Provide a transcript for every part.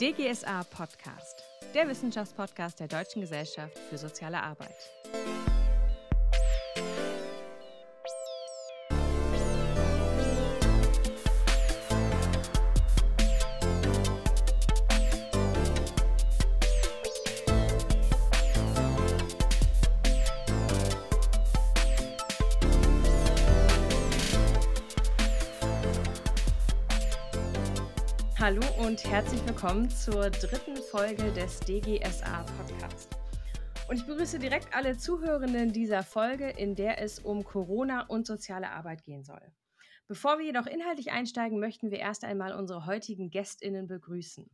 DGSA Podcast, der Wissenschaftspodcast der Deutschen Gesellschaft für soziale Arbeit. Hallo und herzlich willkommen zur dritten Folge des DGSA Podcast. Und ich begrüße direkt alle Zuhörenden dieser Folge, in der es um Corona und soziale Arbeit gehen soll. Bevor wir jedoch inhaltlich einsteigen, möchten wir erst einmal unsere heutigen Gästinnen begrüßen.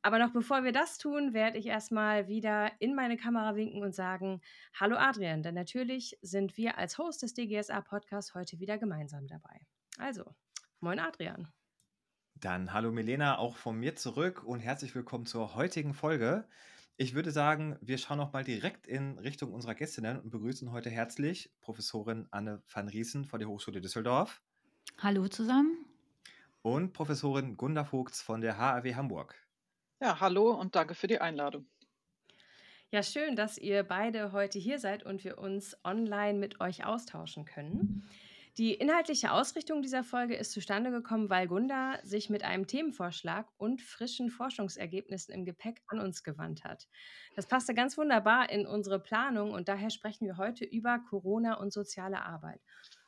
Aber noch bevor wir das tun, werde ich erstmal wieder in meine Kamera winken und sagen, hallo Adrian, denn natürlich sind wir als Host des DGSA Podcasts heute wieder gemeinsam dabei. Also, moin Adrian. Dann hallo Milena, auch von mir zurück und herzlich willkommen zur heutigen Folge. Ich würde sagen, wir schauen noch mal direkt in Richtung unserer Gästinnen und begrüßen heute herzlich Professorin Anne van Riesen von der Hochschule Düsseldorf. Hallo zusammen. Und Professorin Gunda Vogts von der HAW Hamburg. Ja, hallo und danke für die Einladung. Ja, schön, dass ihr beide heute hier seid und wir uns online mit euch austauschen können. Die inhaltliche Ausrichtung dieser Folge ist zustande gekommen, weil Gunda sich mit einem Themenvorschlag und frischen Forschungsergebnissen im Gepäck an uns gewandt hat. Das passte ganz wunderbar in unsere Planung und daher sprechen wir heute über Corona und soziale Arbeit.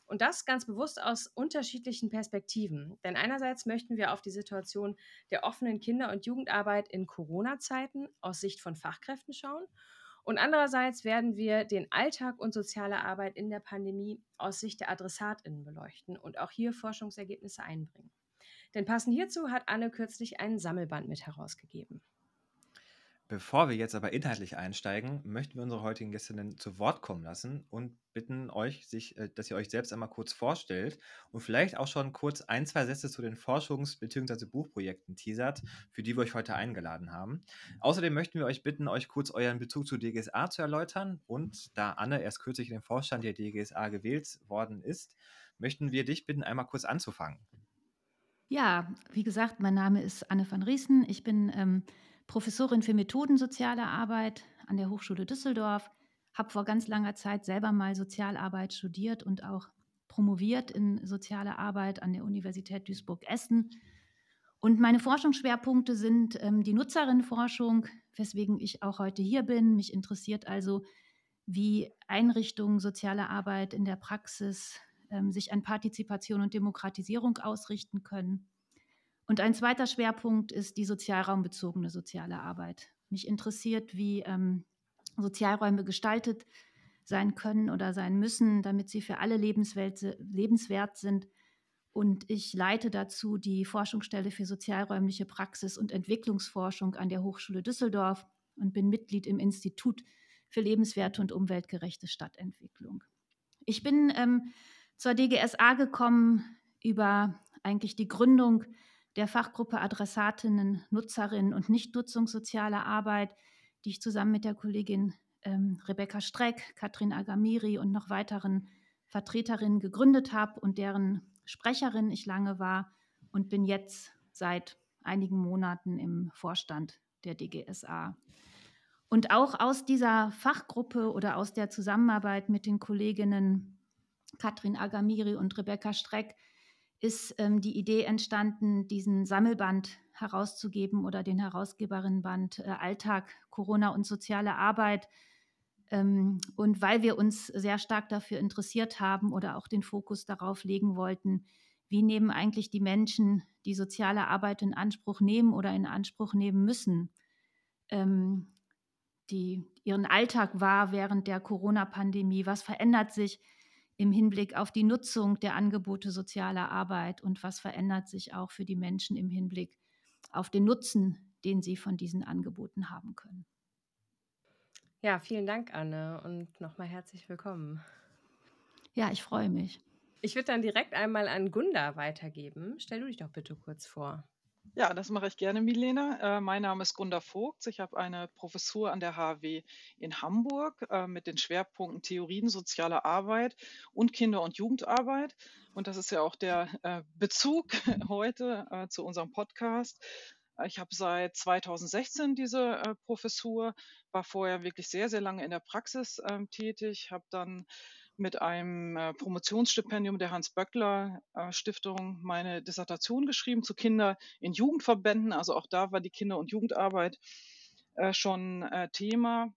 Und das ganz bewusst aus unterschiedlichen Perspektiven. Denn einerseits möchten wir auf die Situation der offenen Kinder- und Jugendarbeit in Corona-Zeiten aus Sicht von Fachkräften schauen und andererseits werden wir den Alltag und soziale Arbeit in der Pandemie aus Sicht der AdressatInnen beleuchten und auch hier Forschungsergebnisse einbringen. Denn passend hierzu hat Anne kürzlich einen Sammelband mit herausgegeben. Bevor wir jetzt aber inhaltlich einsteigen, möchten wir unsere heutigen Gästinnen zu Wort kommen lassen und bitten euch, sich, äh, dass ihr euch selbst einmal kurz vorstellt und vielleicht auch schon kurz ein, zwei Sätze zu den Forschungs- bzw. Buchprojekten teasert, für die wir euch heute eingeladen haben. Außerdem möchten wir euch bitten, euch kurz euren Bezug zu DGSA zu erläutern. Und da Anne erst kürzlich in den Vorstand der DGSA gewählt worden ist, möchten wir dich bitten, einmal kurz anzufangen. Ja, wie gesagt, mein Name ist Anne van Riesen. Ich bin ähm, Professorin für Methodensoziale Arbeit an der Hochschule Düsseldorf, habe vor ganz langer Zeit selber mal Sozialarbeit studiert und auch promoviert in soziale Arbeit an der Universität Duisburg-Essen. Und meine Forschungsschwerpunkte sind ähm, die Nutzerinnenforschung, weswegen ich auch heute hier bin. Mich interessiert also, wie Einrichtungen soziale Arbeit in der Praxis ähm, sich an Partizipation und Demokratisierung ausrichten können. Und ein zweiter Schwerpunkt ist die sozialraumbezogene soziale Arbeit. Mich interessiert, wie ähm, Sozialräume gestaltet sein können oder sein müssen, damit sie für alle lebenswert sind. Und ich leite dazu die Forschungsstelle für sozialräumliche Praxis und Entwicklungsforschung an der Hochschule Düsseldorf und bin Mitglied im Institut für lebenswerte und umweltgerechte Stadtentwicklung. Ich bin ähm, zur DGSA gekommen über eigentlich die Gründung der Fachgruppe Adressatinnen, Nutzerinnen und Nichtnutzungssoziale Arbeit, die ich zusammen mit der Kollegin ähm, Rebecca Streck, Katrin Agamiri und noch weiteren Vertreterinnen gegründet habe und deren Sprecherin ich lange war und bin jetzt seit einigen Monaten im Vorstand der DGSA. Und auch aus dieser Fachgruppe oder aus der Zusammenarbeit mit den Kolleginnen Katrin Agamiri und Rebecca Streck ist ähm, die Idee entstanden, diesen Sammelband herauszugeben oder den Herausgeberinnenband äh, Alltag, Corona und soziale Arbeit. Ähm, und weil wir uns sehr stark dafür interessiert haben oder auch den Fokus darauf legen wollten, wie nehmen eigentlich die Menschen, die soziale Arbeit in Anspruch nehmen oder in Anspruch nehmen müssen, ähm, die ihren Alltag war während der Corona-Pandemie, was verändert sich im Hinblick auf die Nutzung der Angebote sozialer Arbeit und was verändert sich auch für die Menschen im Hinblick auf den Nutzen, den sie von diesen Angeboten haben können. Ja, vielen Dank, Anne, und nochmal herzlich willkommen. Ja, ich freue mich. Ich würde dann direkt einmal an Gunda weitergeben. Stell du dich doch bitte kurz vor. Ja, das mache ich gerne, Milena. Äh, mein Name ist Gunda Vogt. Ich habe eine Professur an der HW in Hamburg äh, mit den Schwerpunkten Theorien sozialer Arbeit und Kinder- und Jugendarbeit. Und das ist ja auch der äh, Bezug heute zu unserem Podcast. Ich habe seit 2016 diese Professur, war vorher wirklich sehr, sehr lange in der Praxis ähm, tätig, habe dann mit einem äh, Promotionsstipendium der Hans-Böckler-Stiftung meine Dissertation geschrieben zu Kinder in Jugendverbänden. Also auch da war die Kinder- und Jugendarbeit äh, schon äh, Thema.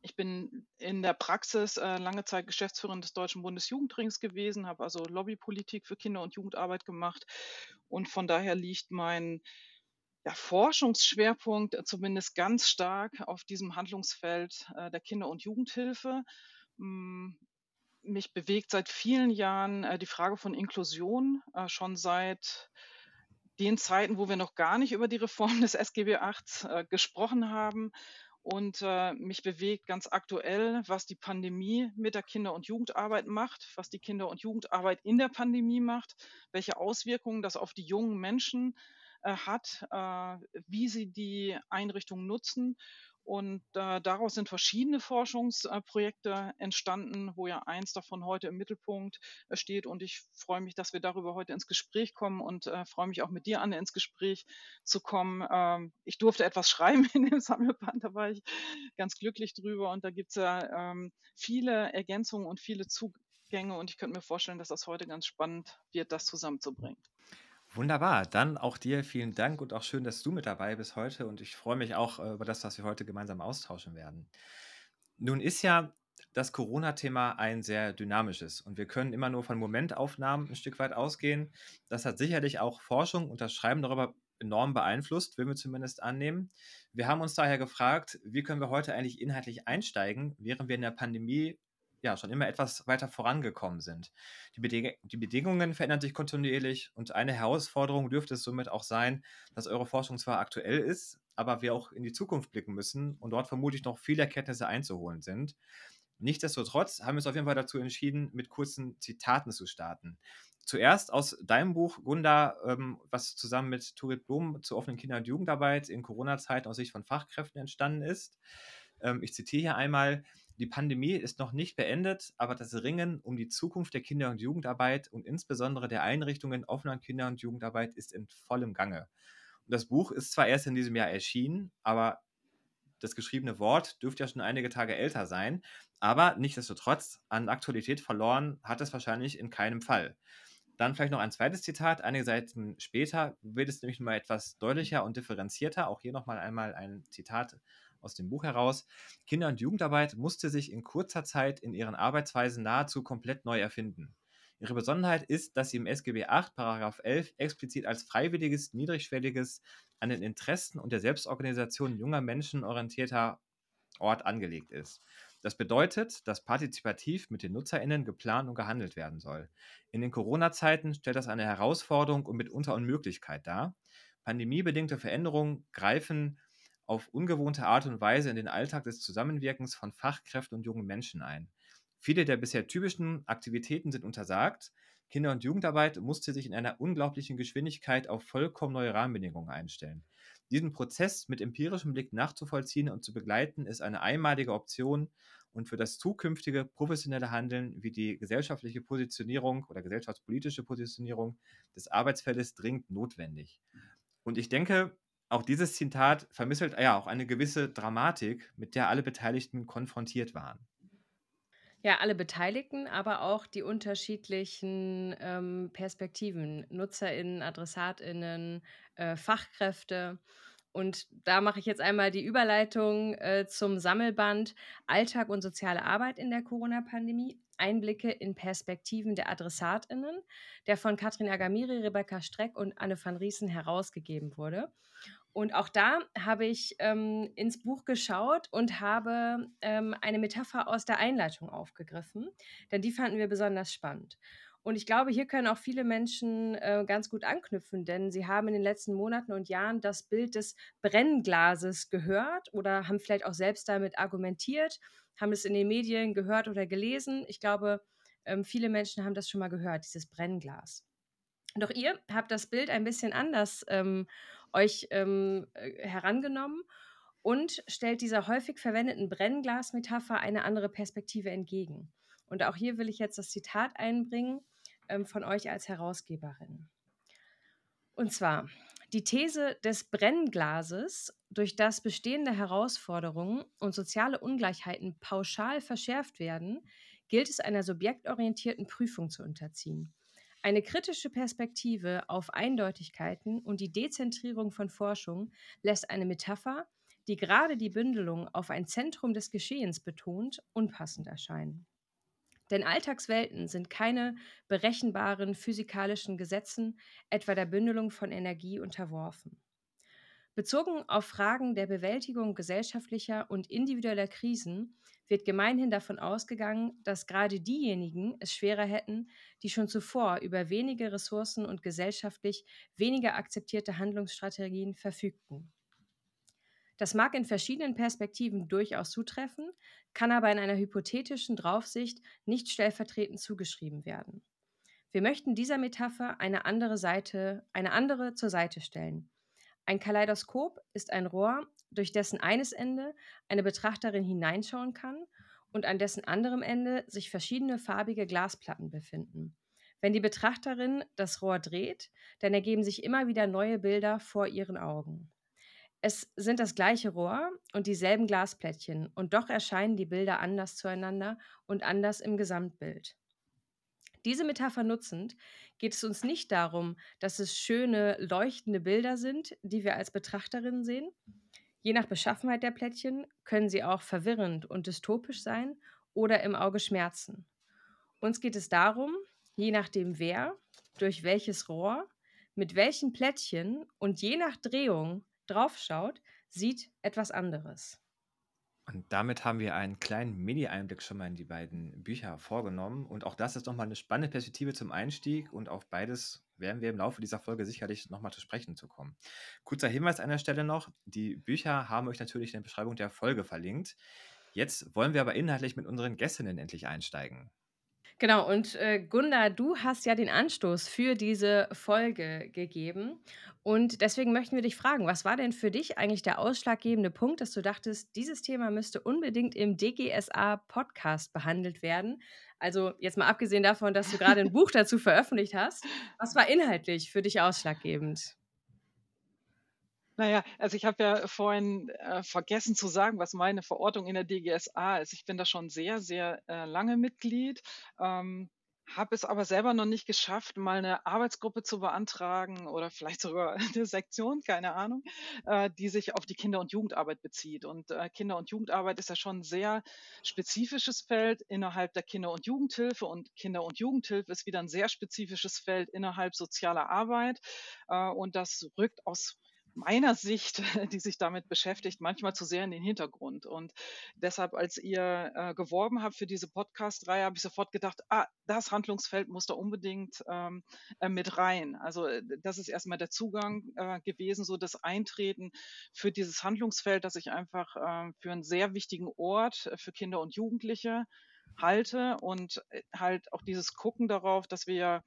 Ich bin in der Praxis lange Zeit Geschäftsführerin des Deutschen Bundesjugendrings gewesen, habe also Lobbypolitik für Kinder- und Jugendarbeit gemacht. Und von daher liegt mein ja, Forschungsschwerpunkt zumindest ganz stark auf diesem Handlungsfeld der Kinder- und Jugendhilfe. Mich bewegt seit vielen Jahren äh, die Frage von Inklusion, äh, schon seit den Zeiten, wo wir noch gar nicht über die Reform des SGB VIII äh, gesprochen haben. Und äh, mich bewegt ganz aktuell, was die Pandemie mit der Kinder- und Jugendarbeit macht, was die Kinder- und Jugendarbeit in der Pandemie macht, welche Auswirkungen das auf die jungen Menschen äh, hat, wie sie die Einrichtungen nutzen und äh, daraus sind verschiedene Forschungsprojekte entstanden, wo ja eins davon heute im Mittelpunkt äh, steht. Und ich freue mich, dass wir darüber heute ins Gespräch kommen und äh, freue mich auch mit dir, Anne, ins Gespräch zu kommen. Ähm, ich durfte etwas schreiben in dem Sammelband, da war ich ganz glücklich drüber. Und da gibt es ja ähm, viele Ergänzungen und viele Zugänge. Und ich könnte mir vorstellen, dass das heute ganz spannend wird, das zusammenzubringen. Wunderbar. Dann auch dir vielen Dank und auch schön, dass du mit dabei bist heute. Und ich freue mich auch äh, über das, was wir heute gemeinsam austauschen werden. Nun ist ja das Corona-Thema ein sehr dynamisches und wir können immer nur von Momentaufnahmen ein Stück weit ausgehen. Das hat sicherlich auch Forschung und das Schreiben darüber enorm beeinflusst, will wir zumindest annehmen. Wir haben uns daher gefragt, wie können wir heute eigentlich inhaltlich einsteigen, während wir in der Pandemie ja, schon immer etwas weiter vorangekommen sind. Die, Beding die Bedingungen verändern sich kontinuierlich und eine Herausforderung dürfte es somit auch sein, dass eure Forschung zwar aktuell ist, aber wir auch in die Zukunft blicken müssen und dort vermutlich noch viele Erkenntnisse einzuholen sind. Nichtsdestotrotz haben wir uns auf jeden Fall dazu entschieden, mit kurzen Zitaten zu starten. Zuerst aus deinem Buch, Gunda, ähm, was zusammen mit Turit Blum zur offenen Kinder- und Jugendarbeit in Corona-Zeiten aus Sicht von Fachkräften entstanden ist. Ähm, ich zitiere hier einmal, die Pandemie ist noch nicht beendet, aber das Ringen um die Zukunft der Kinder- und Jugendarbeit und insbesondere der Einrichtungen offener Kinder- und Jugendarbeit ist in vollem Gange. Und das Buch ist zwar erst in diesem Jahr erschienen, aber das geschriebene Wort dürfte ja schon einige Tage älter sein, aber nichtsdestotrotz an Aktualität verloren hat es wahrscheinlich in keinem Fall. Dann vielleicht noch ein zweites Zitat. Einige Seiten später wird es nämlich mal etwas deutlicher und differenzierter. Auch hier nochmal einmal ein Zitat aus dem Buch heraus. Kinder- und Jugendarbeit musste sich in kurzer Zeit in ihren Arbeitsweisen nahezu komplett neu erfinden. Ihre Besonderheit ist, dass sie im SGB 8, Paragraph 11 explizit als freiwilliges, niedrigschwelliges, an den Interessen und der Selbstorganisation junger Menschen orientierter Ort angelegt ist. Das bedeutet, dass partizipativ mit den NutzerInnen geplant und gehandelt werden soll. In den Corona-Zeiten stellt das eine Herausforderung und mitunter Unmöglichkeit dar. Pandemiebedingte Veränderungen greifen auf ungewohnte Art und Weise in den Alltag des Zusammenwirkens von Fachkräften und jungen Menschen ein. Viele der bisher typischen Aktivitäten sind untersagt. Kinder- und Jugendarbeit musste sich in einer unglaublichen Geschwindigkeit auf vollkommen neue Rahmenbedingungen einstellen. Diesen Prozess mit empirischem Blick nachzuvollziehen und zu begleiten, ist eine einmalige Option und für das zukünftige professionelle Handeln wie die gesellschaftliche Positionierung oder gesellschaftspolitische Positionierung des Arbeitsfeldes dringend notwendig. Und ich denke, auch dieses Zitat vermittelt ja auch eine gewisse Dramatik, mit der alle Beteiligten konfrontiert waren. Ja, alle Beteiligten, aber auch die unterschiedlichen ähm, Perspektiven, NutzerInnen, AdressatInnen, äh, Fachkräfte. Und da mache ich jetzt einmal die Überleitung äh, zum Sammelband Alltag und soziale Arbeit in der Corona-Pandemie. Einblicke in Perspektiven der AdressatInnen, der von Katrin Agamiri, Rebecca Streck und Anne van Riesen herausgegeben wurde. Und auch da habe ich ähm, ins Buch geschaut und habe ähm, eine Metapher aus der Einleitung aufgegriffen, denn die fanden wir besonders spannend. Und ich glaube, hier können auch viele Menschen äh, ganz gut anknüpfen, denn sie haben in den letzten Monaten und Jahren das Bild des Brennglases gehört oder haben vielleicht auch selbst damit argumentiert, haben es in den Medien gehört oder gelesen. Ich glaube, ähm, viele Menschen haben das schon mal gehört, dieses Brennglas. Doch ihr habt das Bild ein bisschen anders ähm, euch ähm, äh, herangenommen und stellt dieser häufig verwendeten Brennglas-Metapher eine andere Perspektive entgegen. Und auch hier will ich jetzt das Zitat einbringen ähm, von euch als Herausgeberin. Und zwar, Die These des Brennglases, durch das bestehende Herausforderungen und soziale Ungleichheiten pauschal verschärft werden, gilt es einer subjektorientierten Prüfung zu unterziehen. Eine kritische Perspektive auf Eindeutigkeiten und die Dezentrierung von Forschung lässt eine Metapher, die gerade die Bündelung auf ein Zentrum des Geschehens betont, unpassend erscheinen. Denn Alltagswelten sind keine berechenbaren physikalischen Gesetzen, etwa der Bündelung von Energie, unterworfen. Bezogen auf Fragen der Bewältigung gesellschaftlicher und individueller Krisen wird gemeinhin davon ausgegangen, dass gerade diejenigen es schwerer hätten, die schon zuvor über wenige Ressourcen und gesellschaftlich weniger akzeptierte Handlungsstrategien verfügten. Das mag in verschiedenen Perspektiven durchaus zutreffen, kann aber in einer hypothetischen Draufsicht nicht stellvertretend zugeschrieben werden. Wir möchten dieser Metapher eine andere Seite, eine andere zur Seite stellen. Ein Kaleidoskop ist ein Rohr, durch dessen eines Ende eine Betrachterin hineinschauen kann und an dessen anderem Ende sich verschiedene farbige Glasplatten befinden. Wenn die Betrachterin das Rohr dreht, dann ergeben sich immer wieder neue Bilder vor ihren Augen. Es sind das gleiche Rohr und dieselben Glasplättchen, und doch erscheinen die Bilder anders zueinander und anders im Gesamtbild. Diese Metapher nutzend geht es uns nicht darum, dass es schöne, leuchtende Bilder sind, die wir als Betrachterinnen sehen. Je nach Beschaffenheit der Plättchen können sie auch verwirrend und dystopisch sein oder im Auge schmerzen. Uns geht es darum, je nachdem wer, durch welches Rohr, mit welchen Plättchen und je nach Drehung draufschaut, sieht etwas anderes. Und damit haben wir einen kleinen Mini-Einblick schon mal in die beiden Bücher vorgenommen. Und auch das ist nochmal eine spannende Perspektive zum Einstieg. Und auf beides werden wir im Laufe dieser Folge sicherlich nochmal zu sprechen zu kommen. Kurzer Hinweis an der Stelle noch: Die Bücher haben euch natürlich in der Beschreibung der Folge verlinkt. Jetzt wollen wir aber inhaltlich mit unseren Gästinnen endlich einsteigen. Genau, und äh, Gunda, du hast ja den Anstoß für diese Folge gegeben. Und deswegen möchten wir dich fragen, was war denn für dich eigentlich der ausschlaggebende Punkt, dass du dachtest, dieses Thema müsste unbedingt im DGSA-Podcast behandelt werden? Also jetzt mal abgesehen davon, dass du gerade ein Buch dazu veröffentlicht hast, was war inhaltlich für dich ausschlaggebend? Naja, also ich habe ja vorhin äh, vergessen zu sagen, was meine Verortung in der DGSA ist. Ich bin da schon sehr, sehr äh, lange Mitglied, ähm, habe es aber selber noch nicht geschafft, mal eine Arbeitsgruppe zu beantragen oder vielleicht sogar eine Sektion, keine Ahnung, äh, die sich auf die Kinder- und Jugendarbeit bezieht. Und äh, Kinder- und Jugendarbeit ist ja schon ein sehr spezifisches Feld innerhalb der Kinder- und Jugendhilfe und Kinder- und Jugendhilfe ist wieder ein sehr spezifisches Feld innerhalb sozialer Arbeit. Äh, und das rückt aus meiner Sicht, die sich damit beschäftigt, manchmal zu sehr in den Hintergrund. Und deshalb, als ihr äh, geworben habt für diese Podcast-Reihe, habe ich sofort gedacht, ah, das Handlungsfeld muss da unbedingt ähm, äh, mit rein. Also äh, das ist erstmal der Zugang äh, gewesen, so das Eintreten für dieses Handlungsfeld, das ich einfach äh, für einen sehr wichtigen Ort äh, für Kinder und Jugendliche halte und halt auch dieses Gucken darauf, dass wir ja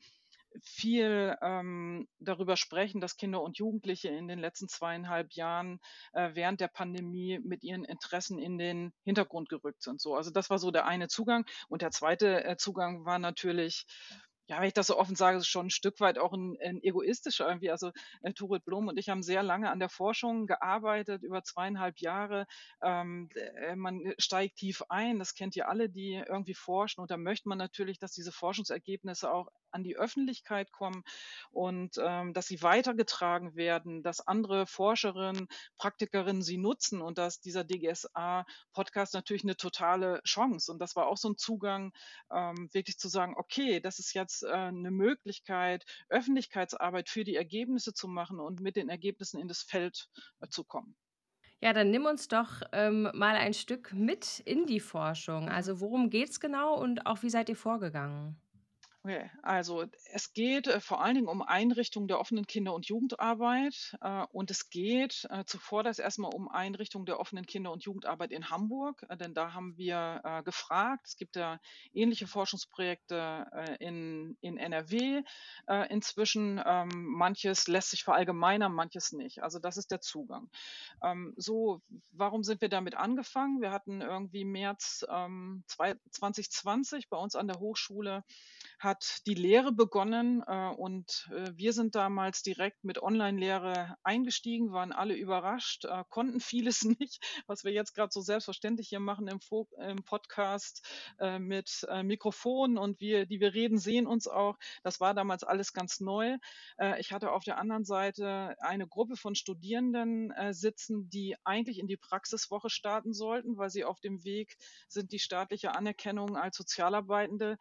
viel ähm, darüber sprechen, dass Kinder und Jugendliche in den letzten zweieinhalb Jahren äh, während der Pandemie mit ihren Interessen in den Hintergrund gerückt sind. So, also das war so der eine Zugang. Und der zweite äh, Zugang war natürlich ja, wenn ich das so offen sage, ist schon ein Stück weit auch ein, ein egoistischer irgendwie. Also äh, Turit Blum und ich haben sehr lange an der Forschung gearbeitet, über zweieinhalb Jahre. Ähm, äh, man steigt tief ein, das kennt ihr alle, die irgendwie forschen. Und da möchte man natürlich, dass diese Forschungsergebnisse auch an die Öffentlichkeit kommen und ähm, dass sie weitergetragen werden, dass andere Forscherinnen, Praktikerinnen sie nutzen und dass dieser DGSA-Podcast natürlich eine totale Chance. Und das war auch so ein Zugang, ähm, wirklich zu sagen, okay, das ist jetzt äh, eine Möglichkeit, Öffentlichkeitsarbeit für die Ergebnisse zu machen und mit den Ergebnissen in das Feld äh, zu kommen. Ja, dann nimm uns doch ähm, mal ein Stück mit in die Forschung. Also worum geht es genau und auch wie seid ihr vorgegangen? Okay, also es geht äh, vor allen Dingen um Einrichtungen der offenen Kinder- und Jugendarbeit äh, und es geht äh, zuvor das erstmal um Einrichtungen der offenen Kinder- und Jugendarbeit in Hamburg, äh, denn da haben wir äh, gefragt. Es gibt ja ähnliche Forschungsprojekte äh, in, in NRW inzwischen. Ähm, manches lässt sich verallgemeinern, manches nicht. Also das ist der Zugang. Ähm, so, warum sind wir damit angefangen? Wir hatten irgendwie März ähm, 2020 bei uns an der Hochschule hat die Lehre begonnen äh, und äh, wir sind damals direkt mit Online-Lehre eingestiegen, waren alle überrascht, äh, konnten vieles nicht, was wir jetzt gerade so selbstverständlich hier machen im, im Podcast mit Mikrofonen und wir, die wir reden, sehen uns auch. Das war damals alles ganz neu. Ich hatte auf der anderen Seite eine Gruppe von Studierenden sitzen, die eigentlich in die Praxiswoche starten sollten, weil sie auf dem Weg sind, die staatliche Anerkennung als Sozialarbeitende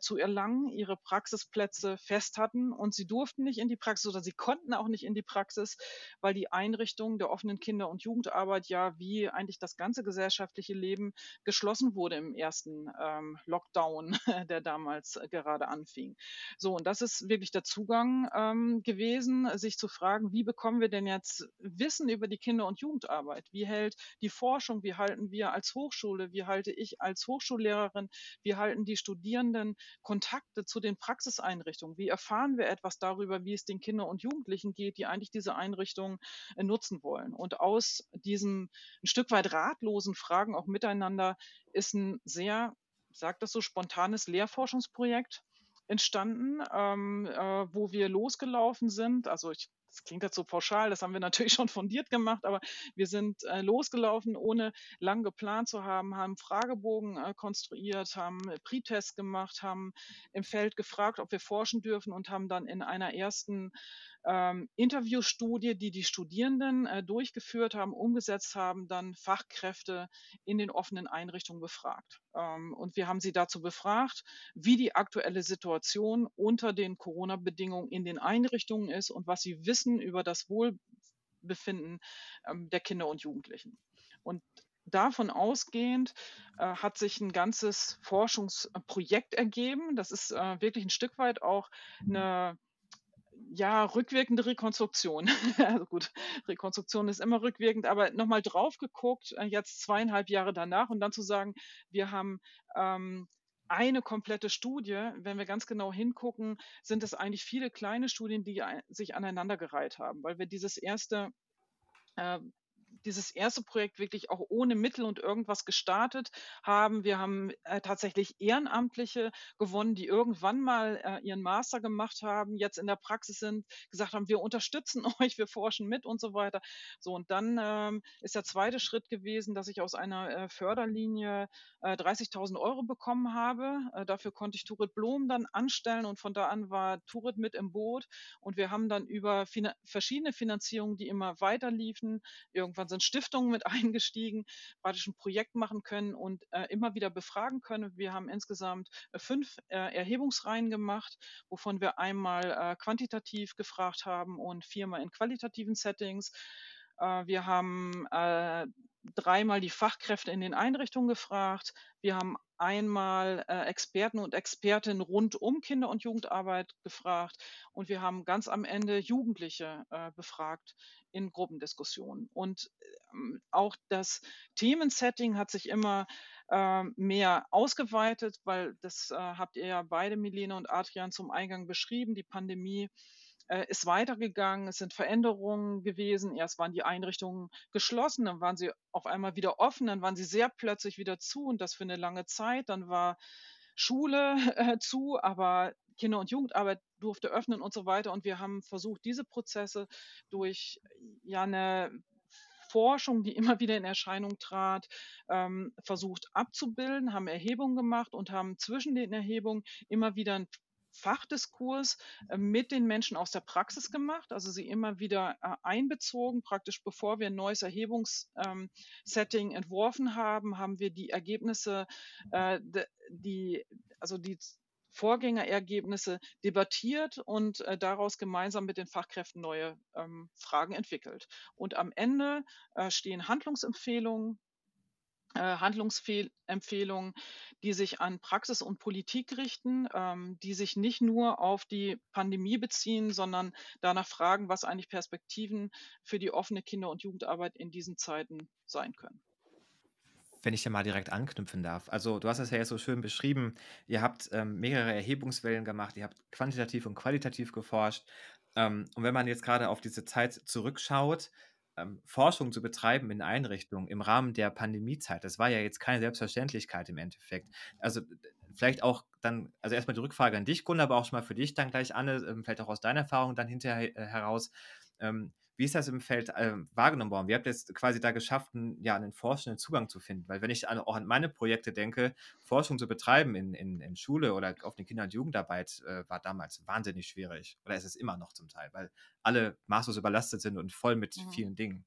zu erlangen, ihre Praxisplätze fest hatten und sie durften nicht in die Praxis oder sie konnten auch nicht in die Praxis, weil die Einrichtung der offenen Kinder- und Jugendarbeit ja wie eigentlich das ganze gesellschaftliche Leben geschlossen wurde im ersten ähm, Lockdown, der damals gerade anfing. So, und das ist wirklich der Zugang ähm, gewesen, sich zu fragen, wie bekommen wir denn jetzt Wissen über die Kinder- und Jugendarbeit? Wie hält die Forschung, wie halten wir als Hochschule, wie halte ich als Hochschullehrerin, wie halten die Studierenden Kontakte zu den Praxiseinrichtungen? Wie erfahren wir etwas darüber, wie es den Kindern und Jugendlichen geht, die eigentlich diese Einrichtungen äh, nutzen wollen? Und aus diesen ein Stück weit ratlosen Fragen auch miteinander ist ein sehr, sagt das so, spontanes Lehrforschungsprojekt entstanden, ähm, äh, wo wir losgelaufen sind. Also ich das klingt jetzt so pauschal, das haben wir natürlich schon fundiert gemacht, aber wir sind äh, losgelaufen, ohne lang geplant zu haben, haben Fragebogen äh, konstruiert, haben Pre-Tests gemacht, haben im Feld gefragt, ob wir forschen dürfen und haben dann in einer ersten ähm, Interviewstudie, die die Studierenden äh, durchgeführt haben, umgesetzt haben, dann Fachkräfte in den offenen Einrichtungen befragt. Ähm, und wir haben sie dazu befragt, wie die aktuelle Situation unter den Corona-Bedingungen in den Einrichtungen ist und was sie wissen über das Wohlbefinden ähm, der Kinder und Jugendlichen. Und davon ausgehend äh, hat sich ein ganzes Forschungsprojekt ergeben. Das ist äh, wirklich ein Stück weit auch eine ja, rückwirkende Rekonstruktion. also gut, Rekonstruktion ist immer rückwirkend, aber nochmal drauf geguckt, äh, jetzt zweieinhalb Jahre danach und dann zu sagen, wir haben ähm, eine komplette Studie, wenn wir ganz genau hingucken, sind es eigentlich viele kleine Studien, die sich aneinandergereiht haben, weil wir dieses erste äh, dieses erste Projekt wirklich auch ohne Mittel und irgendwas gestartet haben. Wir haben äh, tatsächlich Ehrenamtliche gewonnen, die irgendwann mal äh, ihren Master gemacht haben, jetzt in der Praxis sind, gesagt haben, wir unterstützen euch, wir forschen mit und so weiter. So, und dann ähm, ist der zweite Schritt gewesen, dass ich aus einer äh, Förderlinie 30.000 äh, Euro bekommen habe. Äh, dafür konnte ich Turit Blom dann anstellen und von da an war Turit mit im Boot und wir haben dann über fina verschiedene Finanzierungen, die immer weiter liefen, irgendwann sind Stiftungen mit eingestiegen, praktisch ein Projekt machen können und äh, immer wieder befragen können. Wir haben insgesamt äh, fünf äh, Erhebungsreihen gemacht, wovon wir einmal äh, quantitativ gefragt haben und viermal in qualitativen Settings. Äh, wir haben äh, dreimal die Fachkräfte in den Einrichtungen gefragt. Wir haben einmal äh, Experten und Expertinnen rund um Kinder- und Jugendarbeit gefragt und wir haben ganz am Ende Jugendliche äh, befragt in Gruppendiskussionen. Und ähm, auch das Themensetting hat sich immer äh, mehr ausgeweitet, weil das äh, habt ihr ja beide, Milena und Adrian, zum Eingang beschrieben. Die Pandemie äh, ist weitergegangen, es sind Veränderungen gewesen. Erst waren die Einrichtungen geschlossen, dann waren sie auf einmal wieder offen, dann waren sie sehr plötzlich wieder zu und das für eine lange Zeit. Dann war Schule äh, zu, aber Kinder- und Jugendarbeit durfte öffnen und so weiter. Und wir haben versucht, diese Prozesse durch ja eine Forschung, die immer wieder in Erscheinung trat, ähm, versucht abzubilden, haben Erhebungen gemacht und haben zwischen den Erhebungen immer wieder ein Fachdiskurs äh, mit den Menschen aus der Praxis gemacht, also sie immer wieder äh, einbezogen. Praktisch bevor wir ein neues Erhebungssetting ähm, entworfen haben, haben wir die Ergebnisse, äh, die, also die Vorgängerergebnisse debattiert und äh, daraus gemeinsam mit den Fachkräften neue ähm, Fragen entwickelt. Und am Ende äh, stehen Handlungsempfehlungen Handlungsempfehlungen, die sich an Praxis und Politik richten, ähm, die sich nicht nur auf die Pandemie beziehen, sondern danach fragen, was eigentlich Perspektiven für die offene Kinder- und Jugendarbeit in diesen Zeiten sein können. Wenn ich da mal direkt anknüpfen darf. Also du hast es ja jetzt so schön beschrieben, ihr habt ähm, mehrere Erhebungswellen gemacht, ihr habt quantitativ und qualitativ geforscht. Ähm, und wenn man jetzt gerade auf diese Zeit zurückschaut, ähm, Forschung zu betreiben in Einrichtungen im Rahmen der Pandemiezeit, das war ja jetzt keine Selbstverständlichkeit im Endeffekt. Also vielleicht auch dann, also erstmal die Rückfrage an dich, Gunnar, aber auch schon mal für dich dann gleich, Anne, ähm, vielleicht auch aus deiner Erfahrung dann hinterher äh, heraus. Ähm, wie ist das im Feld äh, wahrgenommen worden? Wie habt ihr es quasi da geschafft, einen, ja, einen forschenden Zugang zu finden? Weil wenn ich an, auch an meine Projekte denke, Forschung zu betreiben in, in, in Schule oder auf eine Kinder- und Jugendarbeit äh, war damals wahnsinnig schwierig. Oder ist es immer noch zum Teil, weil alle maßlos überlastet sind und voll mit mhm. vielen Dingen.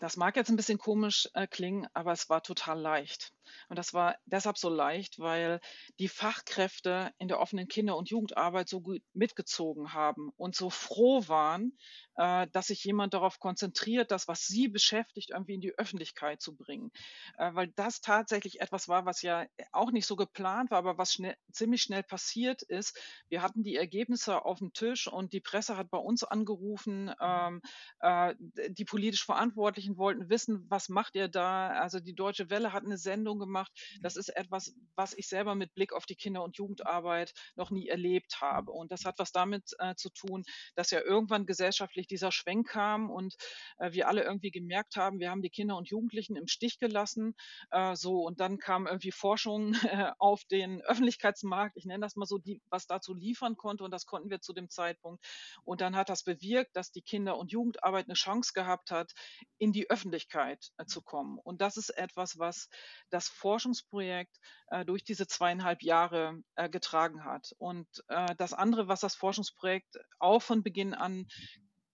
Das mag jetzt ein bisschen komisch äh, klingen, aber es war total leicht. Und das war deshalb so leicht, weil die Fachkräfte in der offenen Kinder- und Jugendarbeit so gut mitgezogen haben und so froh waren, äh, dass sich jemand darauf konzentriert, das, was sie beschäftigt, irgendwie in die Öffentlichkeit zu bringen. Äh, weil das tatsächlich etwas war, was ja auch nicht so geplant war, aber was schnell, ziemlich schnell passiert ist. Wir hatten die Ergebnisse auf dem Tisch und die Presse hat bei uns angerufen. Ähm, äh, die politisch Verantwortlichen wollten wissen, was macht ihr da? Also die Deutsche Welle hat eine Sendung gemacht. Das ist etwas, was ich selber mit Blick auf die Kinder- und Jugendarbeit noch nie erlebt habe. Und das hat was damit äh, zu tun, dass ja irgendwann gesellschaftlich dieser Schwenk kam und äh, wir alle irgendwie gemerkt haben, wir haben die Kinder und Jugendlichen im Stich gelassen. Äh, so und dann kam irgendwie Forschung äh, auf den Öffentlichkeitsmarkt, ich nenne das mal so, die, was dazu liefern konnte und das konnten wir zu dem Zeitpunkt. Und dann hat das bewirkt, dass die Kinder- und Jugendarbeit eine Chance gehabt hat, in die Öffentlichkeit äh, zu kommen. Und das ist etwas, was das Forschungsprojekt äh, durch diese zweieinhalb Jahre äh, getragen hat. Und äh, das andere, was das Forschungsprojekt auch von Beginn an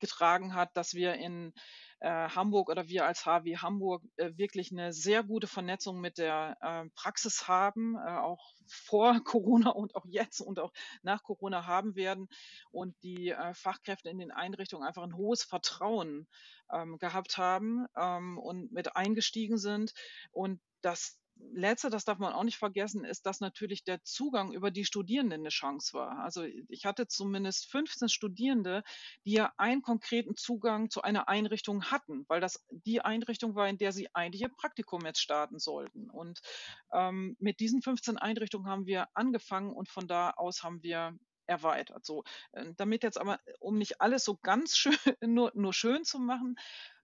getragen hat, dass wir in äh, Hamburg oder wir als HW Hamburg äh, wirklich eine sehr gute Vernetzung mit der äh, Praxis haben, äh, auch vor Corona und auch jetzt und auch nach Corona haben werden und die äh, Fachkräfte in den Einrichtungen einfach ein hohes Vertrauen ähm, gehabt haben ähm, und mit eingestiegen sind und das Letzte, das darf man auch nicht vergessen, ist, dass natürlich der Zugang über die Studierenden eine Chance war. Also ich hatte zumindest 15 Studierende, die ja einen konkreten Zugang zu einer Einrichtung hatten, weil das die Einrichtung war, in der sie eigentlich ihr Praktikum jetzt starten sollten. Und ähm, mit diesen 15 Einrichtungen haben wir angefangen und von da aus haben wir erweitert. So, äh, damit jetzt aber, um nicht alles so ganz schön, nur, nur schön zu machen,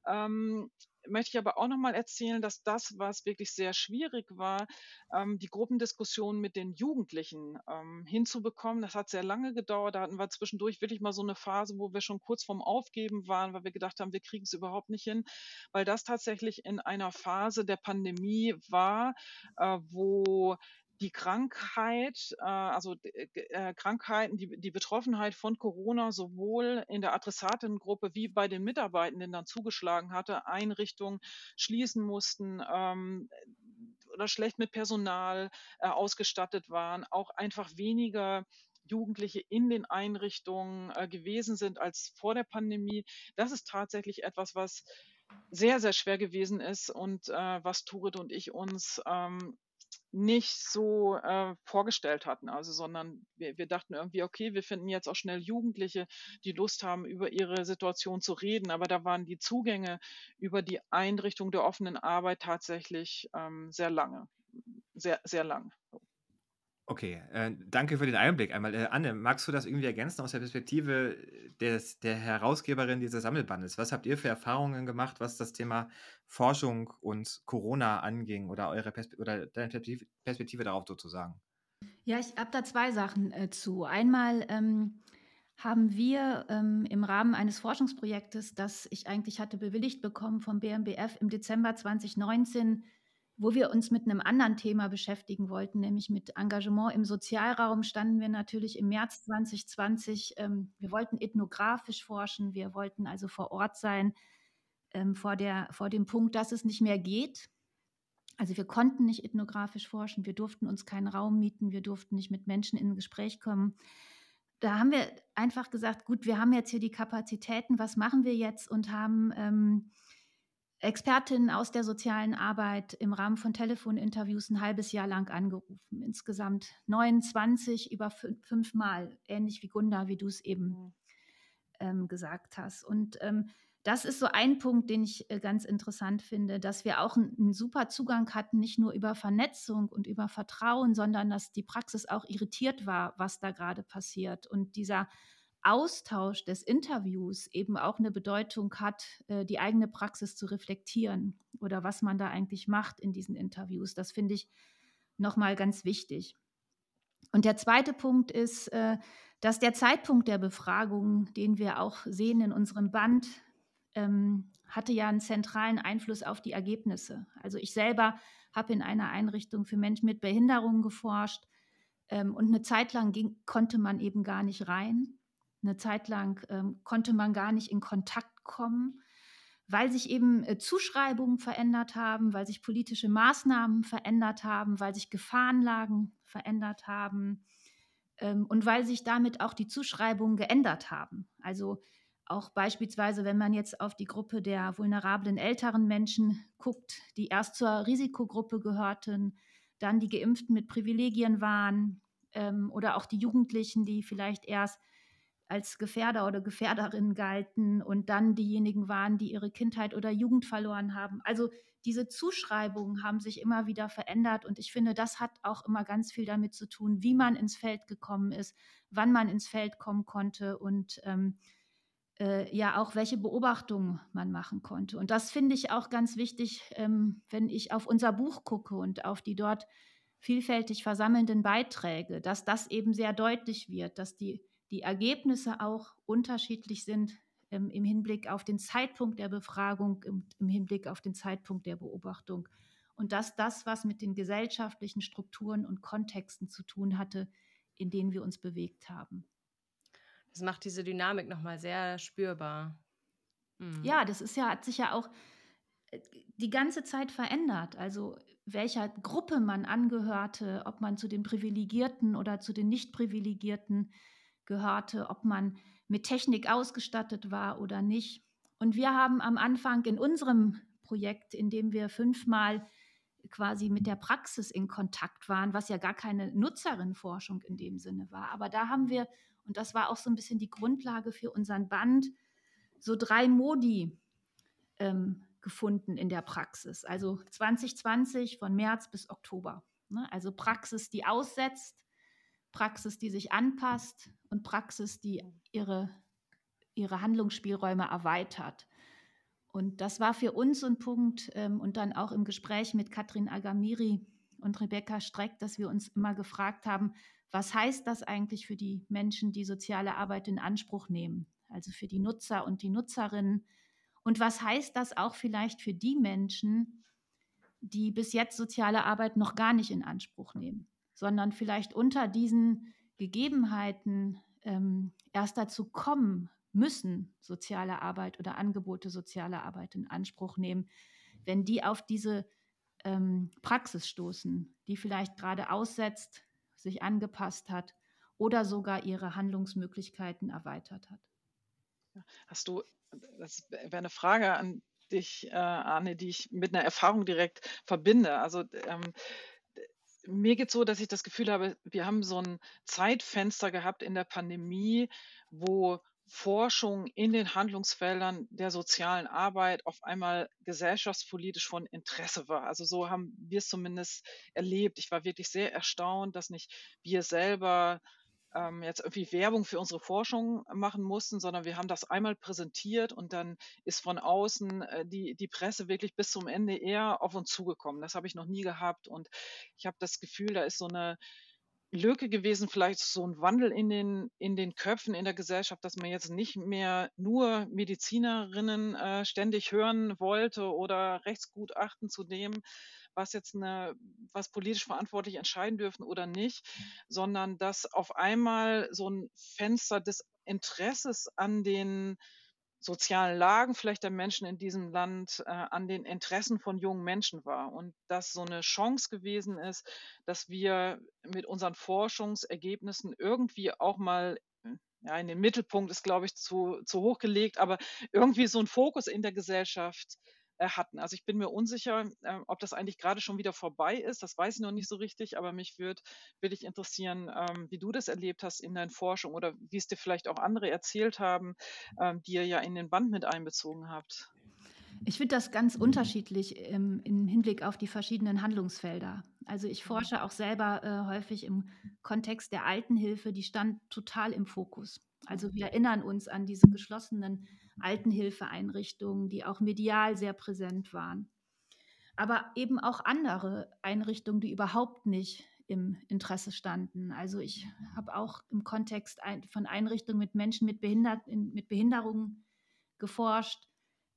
ähm, möchte ich aber auch noch mal erzählen, dass das, was wirklich sehr schwierig war, ähm, die Gruppendiskussion mit den Jugendlichen ähm, hinzubekommen. Das hat sehr lange gedauert. Da hatten wir zwischendurch wirklich mal so eine Phase, wo wir schon kurz vorm Aufgeben waren, weil wir gedacht haben, wir kriegen es überhaupt nicht hin, weil das tatsächlich in einer Phase der Pandemie war, äh, wo die Krankheit, äh, also äh, äh, Krankheiten, die, die Betroffenheit von Corona sowohl in der Adressatengruppe wie bei den Mitarbeitenden dann zugeschlagen hatte, Einrichtungen schließen mussten, ähm, oder schlecht mit Personal äh, ausgestattet waren, auch einfach weniger Jugendliche in den Einrichtungen äh, gewesen sind als vor der Pandemie. Das ist tatsächlich etwas, was sehr, sehr schwer gewesen ist und äh, was Turit und ich uns ähm, nicht so äh, vorgestellt hatten. Also, sondern wir, wir dachten irgendwie, okay, wir finden jetzt auch schnell Jugendliche, die Lust haben, über ihre Situation zu reden. Aber da waren die Zugänge über die Einrichtung der offenen Arbeit tatsächlich ähm, sehr lange, sehr, sehr lang. Okay, äh, danke für den Einblick einmal. Äh, Anne, magst du das irgendwie ergänzen aus der Perspektive des, der Herausgeberin dieses Sammelbandes? Was habt ihr für Erfahrungen gemacht, was das Thema Forschung und Corona anging oder eure Perspe oder deine Perspektive, darauf sozusagen? Ja, ich habe da zwei Sachen äh, zu. Einmal ähm, haben wir ähm, im Rahmen eines Forschungsprojektes, das ich eigentlich hatte bewilligt bekommen vom BMBF im Dezember 2019, wo wir uns mit einem anderen Thema beschäftigen wollten, nämlich mit Engagement im Sozialraum, standen wir natürlich im März 2020. Ähm, wir wollten ethnografisch forschen, wir wollten also vor Ort sein, ähm, vor, der, vor dem Punkt, dass es nicht mehr geht. Also wir konnten nicht ethnografisch forschen, wir durften uns keinen Raum mieten, wir durften nicht mit Menschen in ein Gespräch kommen. Da haben wir einfach gesagt, gut, wir haben jetzt hier die Kapazitäten, was machen wir jetzt? Und haben ähm, Expertinnen aus der sozialen Arbeit im Rahmen von Telefoninterviews ein halbes Jahr lang angerufen. Insgesamt 29 über fünfmal, ähnlich wie Gunda, wie du es eben mhm. ähm, gesagt hast. Und ähm, das ist so ein Punkt, den ich äh, ganz interessant finde, dass wir auch einen super Zugang hatten, nicht nur über Vernetzung und über Vertrauen, sondern dass die Praxis auch irritiert war, was da gerade passiert. Und dieser Austausch des Interviews eben auch eine Bedeutung hat, äh, die eigene Praxis zu reflektieren oder was man da eigentlich macht in diesen Interviews. Das finde ich nochmal ganz wichtig. Und der zweite Punkt ist, äh, dass der Zeitpunkt der Befragung, den wir auch sehen in unserem Band, ähm, hatte ja einen zentralen Einfluss auf die Ergebnisse. Also ich selber habe in einer Einrichtung für Menschen mit Behinderungen geforscht ähm, und eine Zeit lang ging, konnte man eben gar nicht rein. Eine Zeit lang ähm, konnte man gar nicht in Kontakt kommen, weil sich eben äh, Zuschreibungen verändert haben, weil sich politische Maßnahmen verändert haben, weil sich Gefahrenlagen verändert haben ähm, und weil sich damit auch die Zuschreibungen geändert haben. Also auch beispielsweise, wenn man jetzt auf die Gruppe der vulnerablen älteren Menschen guckt, die erst zur Risikogruppe gehörten, dann die Geimpften mit Privilegien waren ähm, oder auch die Jugendlichen, die vielleicht erst als Gefährder oder Gefährderinnen galten und dann diejenigen waren, die ihre Kindheit oder Jugend verloren haben. Also diese Zuschreibungen haben sich immer wieder verändert und ich finde, das hat auch immer ganz viel damit zu tun, wie man ins Feld gekommen ist, wann man ins Feld kommen konnte und ähm, äh, ja auch welche Beobachtungen man machen konnte. Und das finde ich auch ganz wichtig, ähm, wenn ich auf unser Buch gucke und auf die dort vielfältig versammelnden Beiträge, dass das eben sehr deutlich wird, dass die, die Ergebnisse auch unterschiedlich sind ähm, im Hinblick auf den Zeitpunkt der Befragung, im, im Hinblick auf den Zeitpunkt der Beobachtung. Und dass das, was mit den gesellschaftlichen Strukturen und Kontexten zu tun hatte, in denen wir uns bewegt haben. Das macht diese Dynamik nochmal sehr spürbar. Mhm. Ja, das ist ja, hat sich ja auch äh, die ganze Zeit verändert. Also welcher Gruppe man angehörte, ob man zu den Privilegierten oder zu den Nicht-Privilegierten gehörte, ob man mit Technik ausgestattet war oder nicht. Und wir haben am Anfang in unserem Projekt, in dem wir fünfmal quasi mit der Praxis in Kontakt waren, was ja gar keine Nutzerinnenforschung in dem Sinne war. Aber da haben wir und das war auch so ein bisschen die Grundlage für unseren Band, so drei Modi ähm, gefunden in der Praxis. Also 2020 von März bis Oktober. Ne? Also Praxis, die aussetzt, Praxis, die sich anpasst und Praxis, die ihre, ihre Handlungsspielräume erweitert. Und das war für uns ein Punkt ähm, und dann auch im Gespräch mit Katrin Agamiri und Rebecca Streck, dass wir uns immer gefragt haben, was heißt das eigentlich für die Menschen, die soziale Arbeit in Anspruch nehmen? Also für die Nutzer und die Nutzerinnen. Und was heißt das auch vielleicht für die Menschen, die bis jetzt soziale Arbeit noch gar nicht in Anspruch nehmen, sondern vielleicht unter diesen Gegebenheiten ähm, erst dazu kommen müssen, soziale Arbeit oder Angebote sozialer Arbeit in Anspruch nehmen, wenn die auf diese ähm, Praxis stoßen, die vielleicht gerade aussetzt, sich angepasst hat oder sogar ihre Handlungsmöglichkeiten erweitert hat. Hast du, das wäre eine Frage an dich, äh, Arne, die ich mit einer Erfahrung direkt verbinde. Also ähm, mir geht es so, dass ich das Gefühl habe, wir haben so ein Zeitfenster gehabt in der Pandemie, wo Forschung in den Handlungsfeldern der sozialen Arbeit auf einmal gesellschaftspolitisch von Interesse war. Also so haben wir es zumindest erlebt. Ich war wirklich sehr erstaunt, dass nicht wir selber ähm, jetzt irgendwie Werbung für unsere Forschung machen mussten, sondern wir haben das einmal präsentiert und dann ist von außen äh, die, die Presse wirklich bis zum Ende eher auf uns zugekommen. Das habe ich noch nie gehabt und ich habe das Gefühl, da ist so eine Lücke gewesen, vielleicht so ein Wandel in den in den Köpfen in der Gesellschaft, dass man jetzt nicht mehr nur Medizinerinnen, äh, ständig hören wollte oder Rechtsgutachten zu dem, was jetzt eine was politisch verantwortlich entscheiden dürfen oder nicht, sondern dass auf einmal so ein Fenster des Interesses an den sozialen Lagen vielleicht der Menschen in diesem Land äh, an den Interessen von jungen Menschen war. Und dass so eine Chance gewesen ist, dass wir mit unseren Forschungsergebnissen irgendwie auch mal hm, ja, in den Mittelpunkt ist, glaube ich, zu, zu hoch gelegt, aber irgendwie so ein Fokus in der Gesellschaft äh, hatten. Also ich bin mir unsicher, äh, ob das eigentlich gerade schon wieder vorbei ist. Das weiß ich noch nicht so richtig, aber mich würde wirklich interessieren, ähm, wie du das erlebt hast in deinen Forschungen oder wie es dir vielleicht auch andere erzählt haben, ähm, die ihr ja in den Band mit einbezogen habt. Ich finde das ganz unterschiedlich im, im, Hinblick auf die verschiedenen Handlungsfelder. Also ich mhm. forsche auch selber äh, häufig im Kontext der Altenhilfe, die stand total im Fokus. Also wir erinnern uns an diese geschlossenen Altenhilfeeinrichtungen, die auch medial sehr präsent waren. aber eben auch andere Einrichtungen, die überhaupt nicht im Interesse standen. Also ich habe auch im Kontext von Einrichtungen mit Menschen mit, Behinder mit Behinderungen geforscht,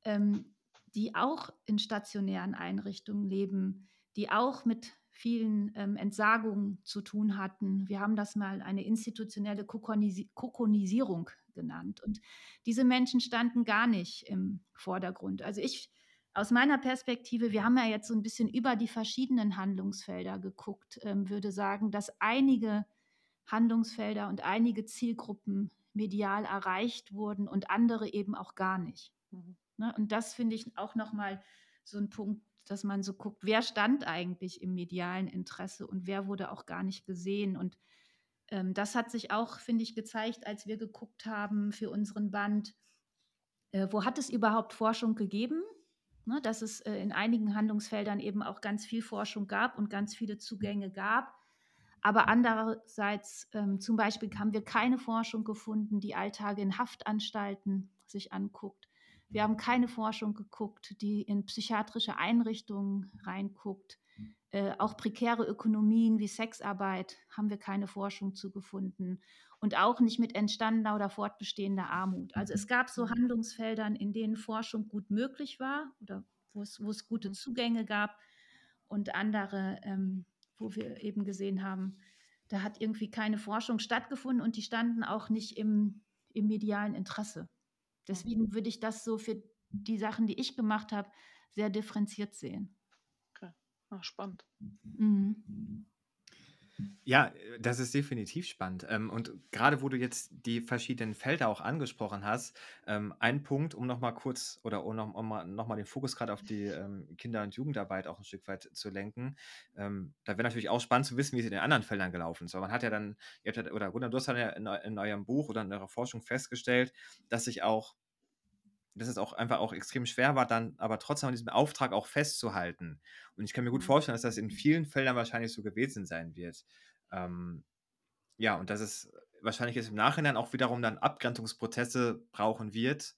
ähm, die auch in stationären Einrichtungen leben, die auch mit vielen ähm, Entsagungen zu tun hatten. Wir haben das mal eine institutionelle Kokonisierung genannt. Und diese Menschen standen gar nicht im Vordergrund. Also ich aus meiner Perspektive, wir haben ja jetzt so ein bisschen über die verschiedenen Handlungsfelder geguckt, ähm, würde sagen, dass einige Handlungsfelder und einige Zielgruppen medial erreicht wurden und andere eben auch gar nicht. Mhm. Ne? Und das finde ich auch nochmal so ein Punkt, dass man so guckt, wer stand eigentlich im medialen Interesse und wer wurde auch gar nicht gesehen. Und ähm, das hat sich auch, finde ich, gezeigt, als wir geguckt haben für unseren Band, äh, wo hat es überhaupt Forschung gegeben? Ne, dass es äh, in einigen Handlungsfeldern eben auch ganz viel Forschung gab und ganz viele Zugänge gab. Aber andererseits, ähm, zum Beispiel, haben wir keine Forschung gefunden, die Alltage in Haftanstalten sich anguckt wir haben keine Forschung geguckt, die in psychiatrische Einrichtungen reinguckt. Äh, auch prekäre Ökonomien wie Sexarbeit haben wir keine Forschung zu gefunden. Und auch nicht mit entstandener oder fortbestehender Armut. Also es gab so Handlungsfeldern, in denen Forschung gut möglich war oder wo es, wo es gute Zugänge gab und andere, ähm, wo wir eben gesehen haben, da hat irgendwie keine Forschung stattgefunden und die standen auch nicht im, im medialen Interesse. Deswegen würde ich das so für die Sachen, die ich gemacht habe, sehr differenziert sehen. Ach, spannend. Mhm. Ja, das ist definitiv spannend. Ähm, und gerade wo du jetzt die verschiedenen Felder auch angesprochen hast, ähm, ein Punkt, um nochmal kurz oder um nochmal noch mal den Fokus gerade auf die ähm, Kinder- und Jugendarbeit auch ein Stück weit zu lenken. da wäre natürlich auch spannend zu wissen, wie es in den anderen Feldern gelaufen ist. Aber man hat ja dann, ihr habt ja, oder Gunnar, du hast dann ja in, in eurem Buch oder in eurer Forschung festgestellt, dass sich auch dass es auch einfach auch extrem schwer war, dann aber trotzdem an diesem Auftrag auch festzuhalten. Und ich kann mir gut mhm. vorstellen, dass das in vielen Feldern wahrscheinlich so gewesen sein wird. Ähm, ja, und dass es wahrscheinlich jetzt im Nachhinein auch wiederum dann Abgrenzungsprozesse brauchen wird,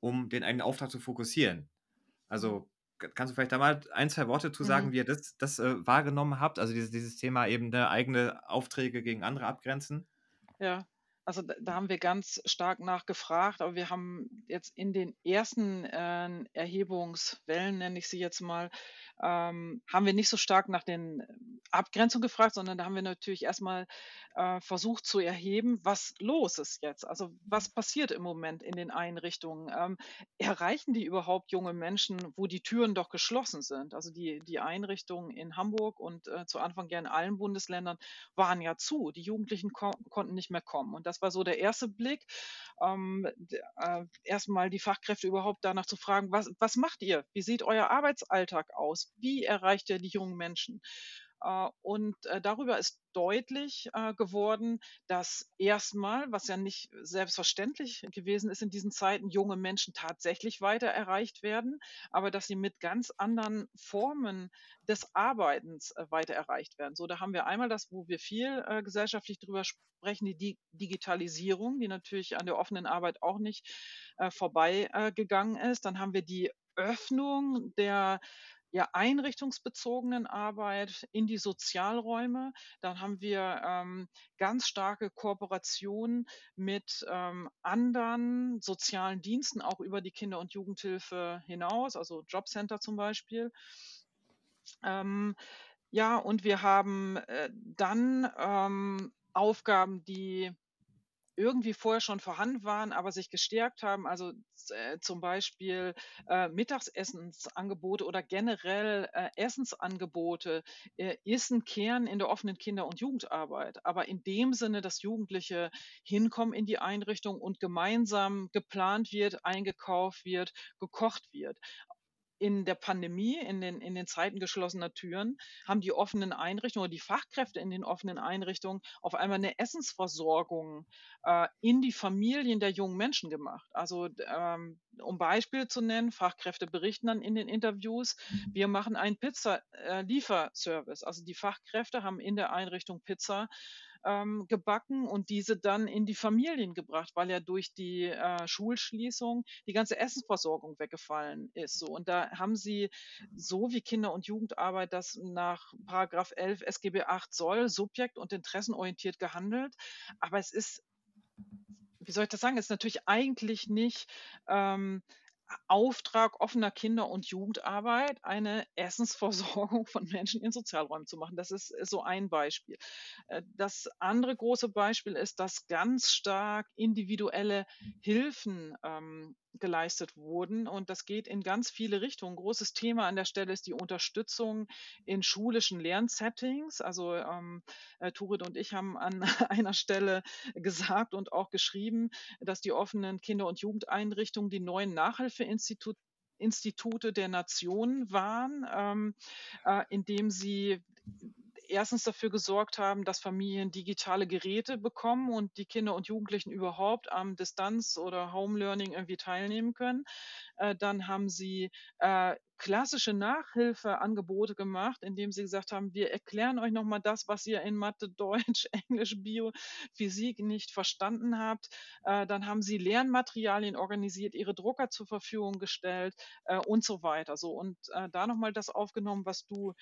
um den eigenen Auftrag zu fokussieren. Also mhm. kannst du vielleicht da mal ein, zwei Worte zu sagen, mhm. wie ihr das, das äh, wahrgenommen habt? Also dieses, dieses Thema eben ne, eigene Aufträge gegen andere abgrenzen? Ja, also da, da, haben wir ganz stark nachgefragt, aber wir haben jetzt in den ersten äh, Erhebungswellen, nenne ich sie jetzt mal, ähm, haben wir nicht so stark nach den Abgrenzungen gefragt, sondern da haben wir natürlich erstmal äh, versucht zu erheben, was los ist jetzt. Also was passiert im Moment in den Einrichtungen? Ähm, erreichen die überhaupt junge Menschen, wo die Türen doch geschlossen sind? Also die, die Einrichtungen in Hamburg und äh, zu Anfang ja in allen Bundesländern waren ja zu. Die Jugendlichen ko konnten nicht mehr kommen. Und das war so der erste Blick. Ähm, äh, erstmal die Fachkräfte überhaupt danach zu fragen, was, was macht ihr? Wie sieht euer Arbeitsalltag aus? Wie erreicht ihr die jungen Menschen? Äh, und äh, darüber ist deutlich äh, geworden, dass erstmal, was ja nicht selbstverständlich gewesen ist in diesen Zeiten, junge Menschen tatsächlich weiter erreicht werden, aber dass sie mit ganz anderen Formen des Arbeitens weiter erreicht werden. So, da haben wir einmal das, wo wir viel gesellschaftlich drüber sprechen, die Digitalisierung, die natürlich an der offenen Arbeit auch nicht vorbeigegangen ist. Dann haben wir die Öffnung der ja, einrichtungsbezogenen Arbeit in die Sozialräume. Dann haben wir ähm, ganz starke Kooperationen mit ähm, anderen sozialen Diensten, auch über die Kinder- und Jugendhilfe hinaus, also Jobcenter zum Beispiel. Ähm, ja, und wir haben äh, dann ähm, Aufgaben, die irgendwie vorher schon vorhanden waren, aber sich gestärkt haben. Also äh, zum Beispiel äh, Mittagsessensangebote oder generell äh, Essensangebote äh, ist ein Kern in der offenen Kinder- und Jugendarbeit. Aber in dem Sinne, dass Jugendliche hinkommen in die Einrichtung und gemeinsam geplant wird, eingekauft wird, gekocht wird in der Pandemie, in den, in den Zeiten geschlossener Türen, haben die offenen Einrichtungen oder die Fachkräfte in den offenen Einrichtungen auf einmal eine Essensversorgung äh, in die Familien der jungen Menschen gemacht. Also ähm, um Beispiel zu nennen, Fachkräfte berichten dann in den Interviews, wir machen einen Pizza-Lieferservice. Äh, also die Fachkräfte haben in der Einrichtung Pizza ähm, gebacken und diese dann in die Familien gebracht, weil ja durch die äh, Schulschließung die ganze Essensversorgung weggefallen ist. So. Und da haben sie so wie Kinder- und Jugendarbeit das nach Paragraph 11 SGB 8 soll, subjekt- und interessenorientiert gehandelt. Aber es ist wie soll ich das sagen, ist natürlich eigentlich nicht ähm, Auftrag offener Kinder- und Jugendarbeit, eine Essensversorgung von Menschen in Sozialräumen zu machen. Das ist so ein Beispiel. Äh, das andere große Beispiel ist, dass ganz stark individuelle Hilfen ähm, geleistet wurden. Und das geht in ganz viele Richtungen. Großes Thema an der Stelle ist die Unterstützung in schulischen Lernsettings. Also ähm, äh, Turit und ich haben an einer Stelle gesagt und auch geschrieben, dass die offenen Kinder- und Jugendeinrichtungen die neuen Nachhilfeinstitute Institute der Nation waren, ähm, äh, indem sie erstens dafür gesorgt haben, dass Familien digitale Geräte bekommen und die Kinder und Jugendlichen überhaupt am Distanz- oder Home Learning irgendwie teilnehmen können. Äh, dann haben sie äh, klassische Nachhilfeangebote gemacht, indem sie gesagt haben, wir erklären euch nochmal das, was ihr in Mathe, Deutsch, Englisch, Bio, Physik nicht verstanden habt. Äh, dann haben sie Lernmaterialien organisiert, ihre Drucker zur Verfügung gestellt äh, und so weiter. So und äh, da nochmal das aufgenommen, was du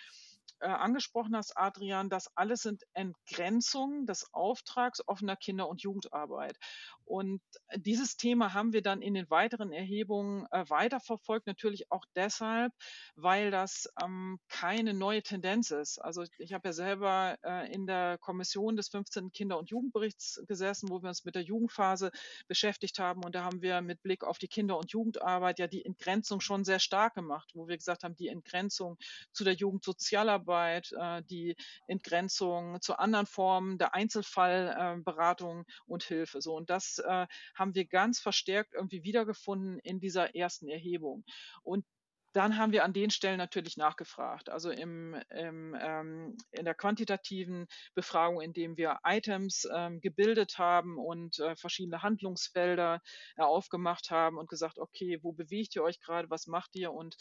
äh, angesprochen hast, Adrian, das alles sind Entgrenzungen des Auftrags offener Kinder- und Jugendarbeit. Und dieses Thema haben wir dann in den weiteren Erhebungen äh, weiterverfolgt, natürlich auch deshalb, weil das ähm, keine neue Tendenz ist. Also ich habe ja selber äh, in der Kommission des 15. Kinder- und Jugendberichts gesessen, wo wir uns mit der Jugendphase beschäftigt haben. Und da haben wir mit Blick auf die Kinder- und Jugendarbeit ja die Entgrenzung schon sehr stark gemacht, wo wir gesagt haben, die Entgrenzung zu der Jugendsozialarbeit, äh, die Entgrenzung zu anderen Formen der Einzelfallberatung äh, und Hilfe. So und das äh, haben wir ganz verstärkt irgendwie wiedergefunden in dieser ersten Erhebung. Und dann haben wir an den Stellen natürlich nachgefragt. Also im, im, ähm, in der quantitativen Befragung, indem wir Items ähm, gebildet haben und äh, verschiedene Handlungsfelder äh, aufgemacht haben und gesagt, okay, wo bewegt ihr euch gerade, was macht ihr? Und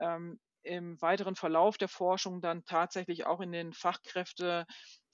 ähm, im weiteren Verlauf der Forschung dann tatsächlich auch in den Fachkräfte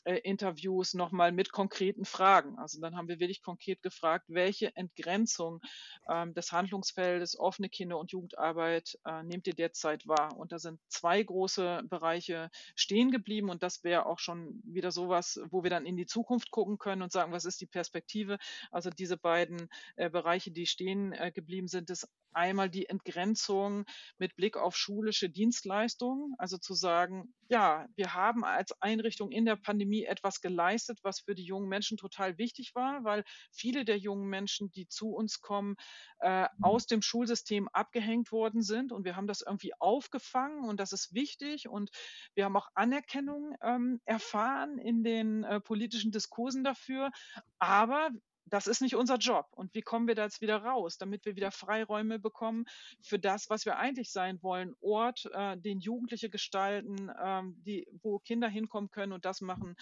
äh, Interviews nochmal mit konkreten Fragen. Also dann haben wir wirklich konkret gefragt, welche Entgrenzung ähm, des Handlungsfeldes offene Kinder- und Jugendarbeit äh, nehmt ihr derzeit wahr? Und da sind zwei große Bereiche stehen geblieben und das wäre auch schon wieder sowas, wo wir dann in die Zukunft gucken können und sagen, was ist die Perspektive? Also diese beiden äh, Bereiche, die stehen äh, geblieben sind, ist einmal die Entgrenzung mit Blick auf schulische Dienstleistungen, also zu sagen, ja, wir haben als Einrichtung in der Pandemie etwas geleistet, was für die jungen Menschen total wichtig war, weil viele der jungen Menschen, die zu uns kommen, äh, aus dem Schulsystem abgehängt worden sind und wir haben das irgendwie aufgefangen und das ist wichtig und wir haben auch Anerkennung ähm, erfahren in den äh, politischen Diskursen dafür, aber das ist nicht unser Job. Und wie kommen wir da jetzt wieder raus, damit wir wieder Freiräume bekommen für das, was wir eigentlich sein wollen? Ort, äh, den Jugendliche gestalten, ähm, die, wo Kinder hinkommen können und das machen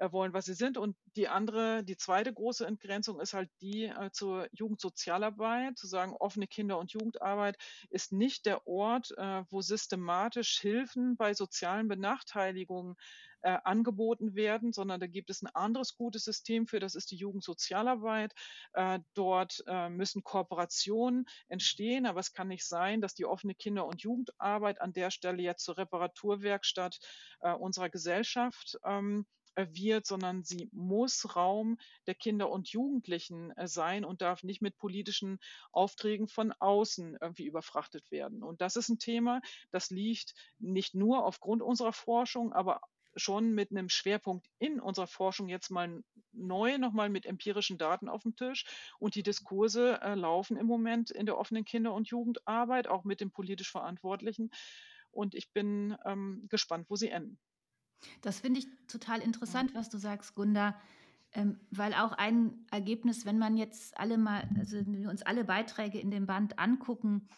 äh, wollen, was sie sind. Und die andere, die zweite große Entgrenzung ist halt die äh, zur Jugendsozialarbeit, zu sagen, offene Kinder- und Jugendarbeit ist nicht der Ort, äh, wo systematisch Hilfen bei sozialen Benachteiligungen äh, angeboten werden, sondern da gibt es ein anderes gutes System für, das ist die Jugendsozialarbeit. Äh, dort äh, müssen Kooperationen entstehen, aber es kann nicht sein, dass die offene Kinder- und Jugendarbeit an der Stelle jetzt zur Reparaturwerkstatt äh, unserer Gesellschaft ähm, wird, sondern sie muss Raum der Kinder und Jugendlichen äh, sein und darf nicht mit politischen Aufträgen von außen irgendwie überfrachtet werden. Und das ist ein Thema, das liegt nicht nur aufgrund unserer Forschung, aber schon mit einem Schwerpunkt in unserer Forschung jetzt mal neu nochmal mit empirischen Daten auf dem Tisch. Und die Diskurse äh, laufen im Moment in der offenen Kinder- und Jugendarbeit, auch mit den politisch Verantwortlichen. Und ich bin ähm, gespannt, wo sie enden. Das finde ich total interessant, was du sagst, Gunda. Ähm, weil auch ein Ergebnis, wenn man jetzt alle mal, also wenn wir uns alle Beiträge in dem Band angucken,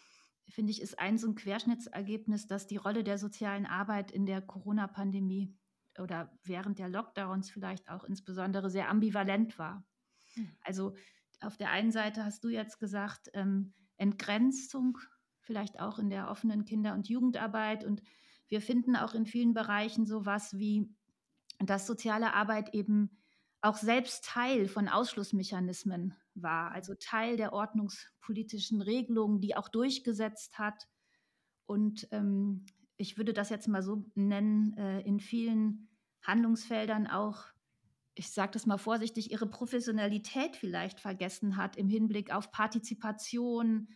finde ich, ist ein so ein Querschnittsergebnis, dass die Rolle der sozialen Arbeit in der Corona-Pandemie oder während der Lockdowns vielleicht auch insbesondere sehr ambivalent war. Mhm. Also auf der einen Seite hast du jetzt gesagt, ähm, Entgrenzung, vielleicht auch in der offenen Kinder- und Jugendarbeit. Und wir finden auch in vielen Bereichen sowas wie, dass soziale Arbeit eben auch selbst Teil von Ausschlussmechanismen war, also Teil der ordnungspolitischen Regelungen, die auch durchgesetzt hat. Und ähm, ich würde das jetzt mal so nennen, äh, in vielen Handlungsfeldern auch, ich sage das mal vorsichtig, ihre Professionalität vielleicht vergessen hat im Hinblick auf Partizipation,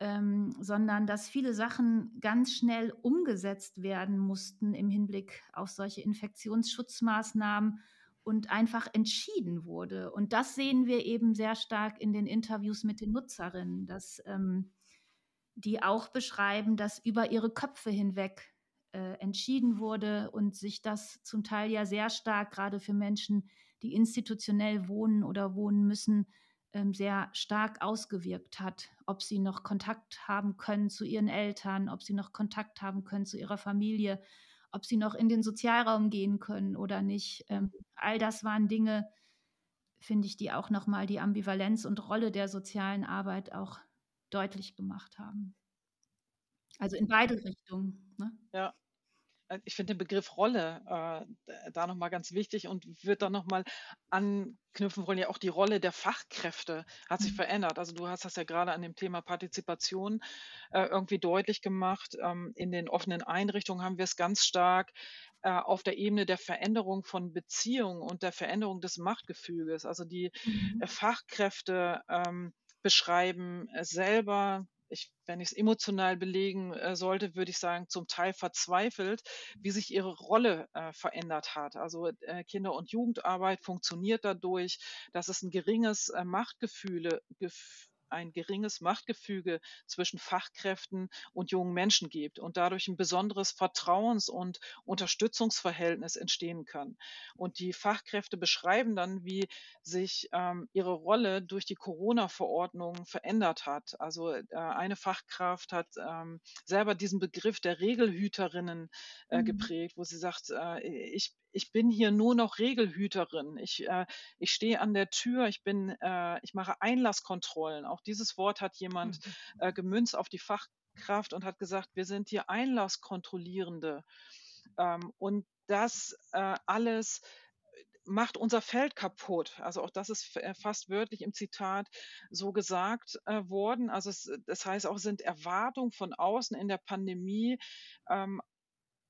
ähm, sondern dass viele Sachen ganz schnell umgesetzt werden mussten im Hinblick auf solche Infektionsschutzmaßnahmen und einfach entschieden wurde. Und das sehen wir eben sehr stark in den Interviews mit den Nutzerinnen, dass ähm, die auch beschreiben, dass über ihre Köpfe hinweg äh, entschieden wurde und sich das zum Teil ja sehr stark gerade für Menschen, die institutionell wohnen oder wohnen müssen, sehr stark ausgewirkt hat, ob sie noch Kontakt haben können zu ihren Eltern, ob sie noch Kontakt haben können zu ihrer Familie, ob sie noch in den Sozialraum gehen können oder nicht. Ähm, all das waren Dinge, finde ich, die auch nochmal die Ambivalenz und Rolle der sozialen Arbeit auch deutlich gemacht haben. Also in beide Richtungen. Ne? Ja, ich finde den Begriff Rolle äh, da nochmal ganz wichtig und wird dann nochmal anknüpfen wollen. Ja, auch die Rolle der Fachkräfte hat sich mhm. verändert. Also du hast das ja gerade an dem Thema Partizipation äh, irgendwie deutlich gemacht. Ähm, in den offenen Einrichtungen haben wir es ganz stark äh, auf der Ebene der Veränderung von Beziehungen und der Veränderung des Machtgefüges. Also die mhm. Äh, Fachkräfte ähm, beschreiben selber ich, wenn ich es emotional belegen äh, sollte, würde ich sagen, zum Teil verzweifelt, wie sich ihre Rolle äh, verändert hat. Also äh, Kinder- und Jugendarbeit funktioniert dadurch, dass es ein geringes äh, Machtgefühle, gef ein geringes Machtgefüge zwischen Fachkräften und jungen Menschen gibt und dadurch ein besonderes Vertrauens- und Unterstützungsverhältnis entstehen kann. Und die Fachkräfte beschreiben dann, wie sich ähm, ihre Rolle durch die Corona-Verordnung verändert hat. Also äh, eine Fachkraft hat ähm, selber diesen Begriff der Regelhüterinnen äh, mhm. geprägt, wo sie sagt, äh, ich ich bin hier nur noch Regelhüterin. Ich, äh, ich stehe an der Tür, ich bin, äh, ich mache Einlasskontrollen. Auch dieses Wort hat jemand mhm. äh, gemünzt auf die Fachkraft und hat gesagt, wir sind hier Einlasskontrollierende. Ähm, und das äh, alles macht unser Feld kaputt. Also auch das ist äh, fast wörtlich im Zitat so gesagt äh, worden. Also es, das heißt auch, sind Erwartungen von außen in der Pandemie ähm,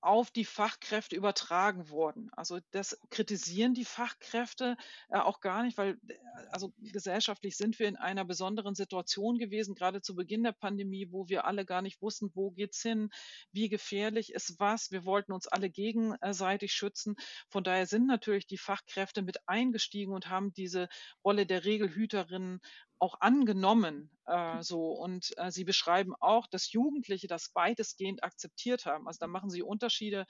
auf die Fachkräfte übertragen worden. Also das kritisieren die Fachkräfte äh, auch gar nicht, weil äh, also gesellschaftlich sind wir in einer besonderen Situation gewesen, gerade zu Beginn der Pandemie, wo wir alle gar nicht wussten, wo geht's hin, wie gefährlich ist was. Wir wollten uns alle gegenseitig schützen. Von daher sind natürlich die Fachkräfte mit eingestiegen und haben diese Rolle der Regelhüterinnen auch angenommen äh, so. Und äh, sie beschreiben auch, dass Jugendliche das weitestgehend akzeptiert haben. Also da machen sie Unterschiede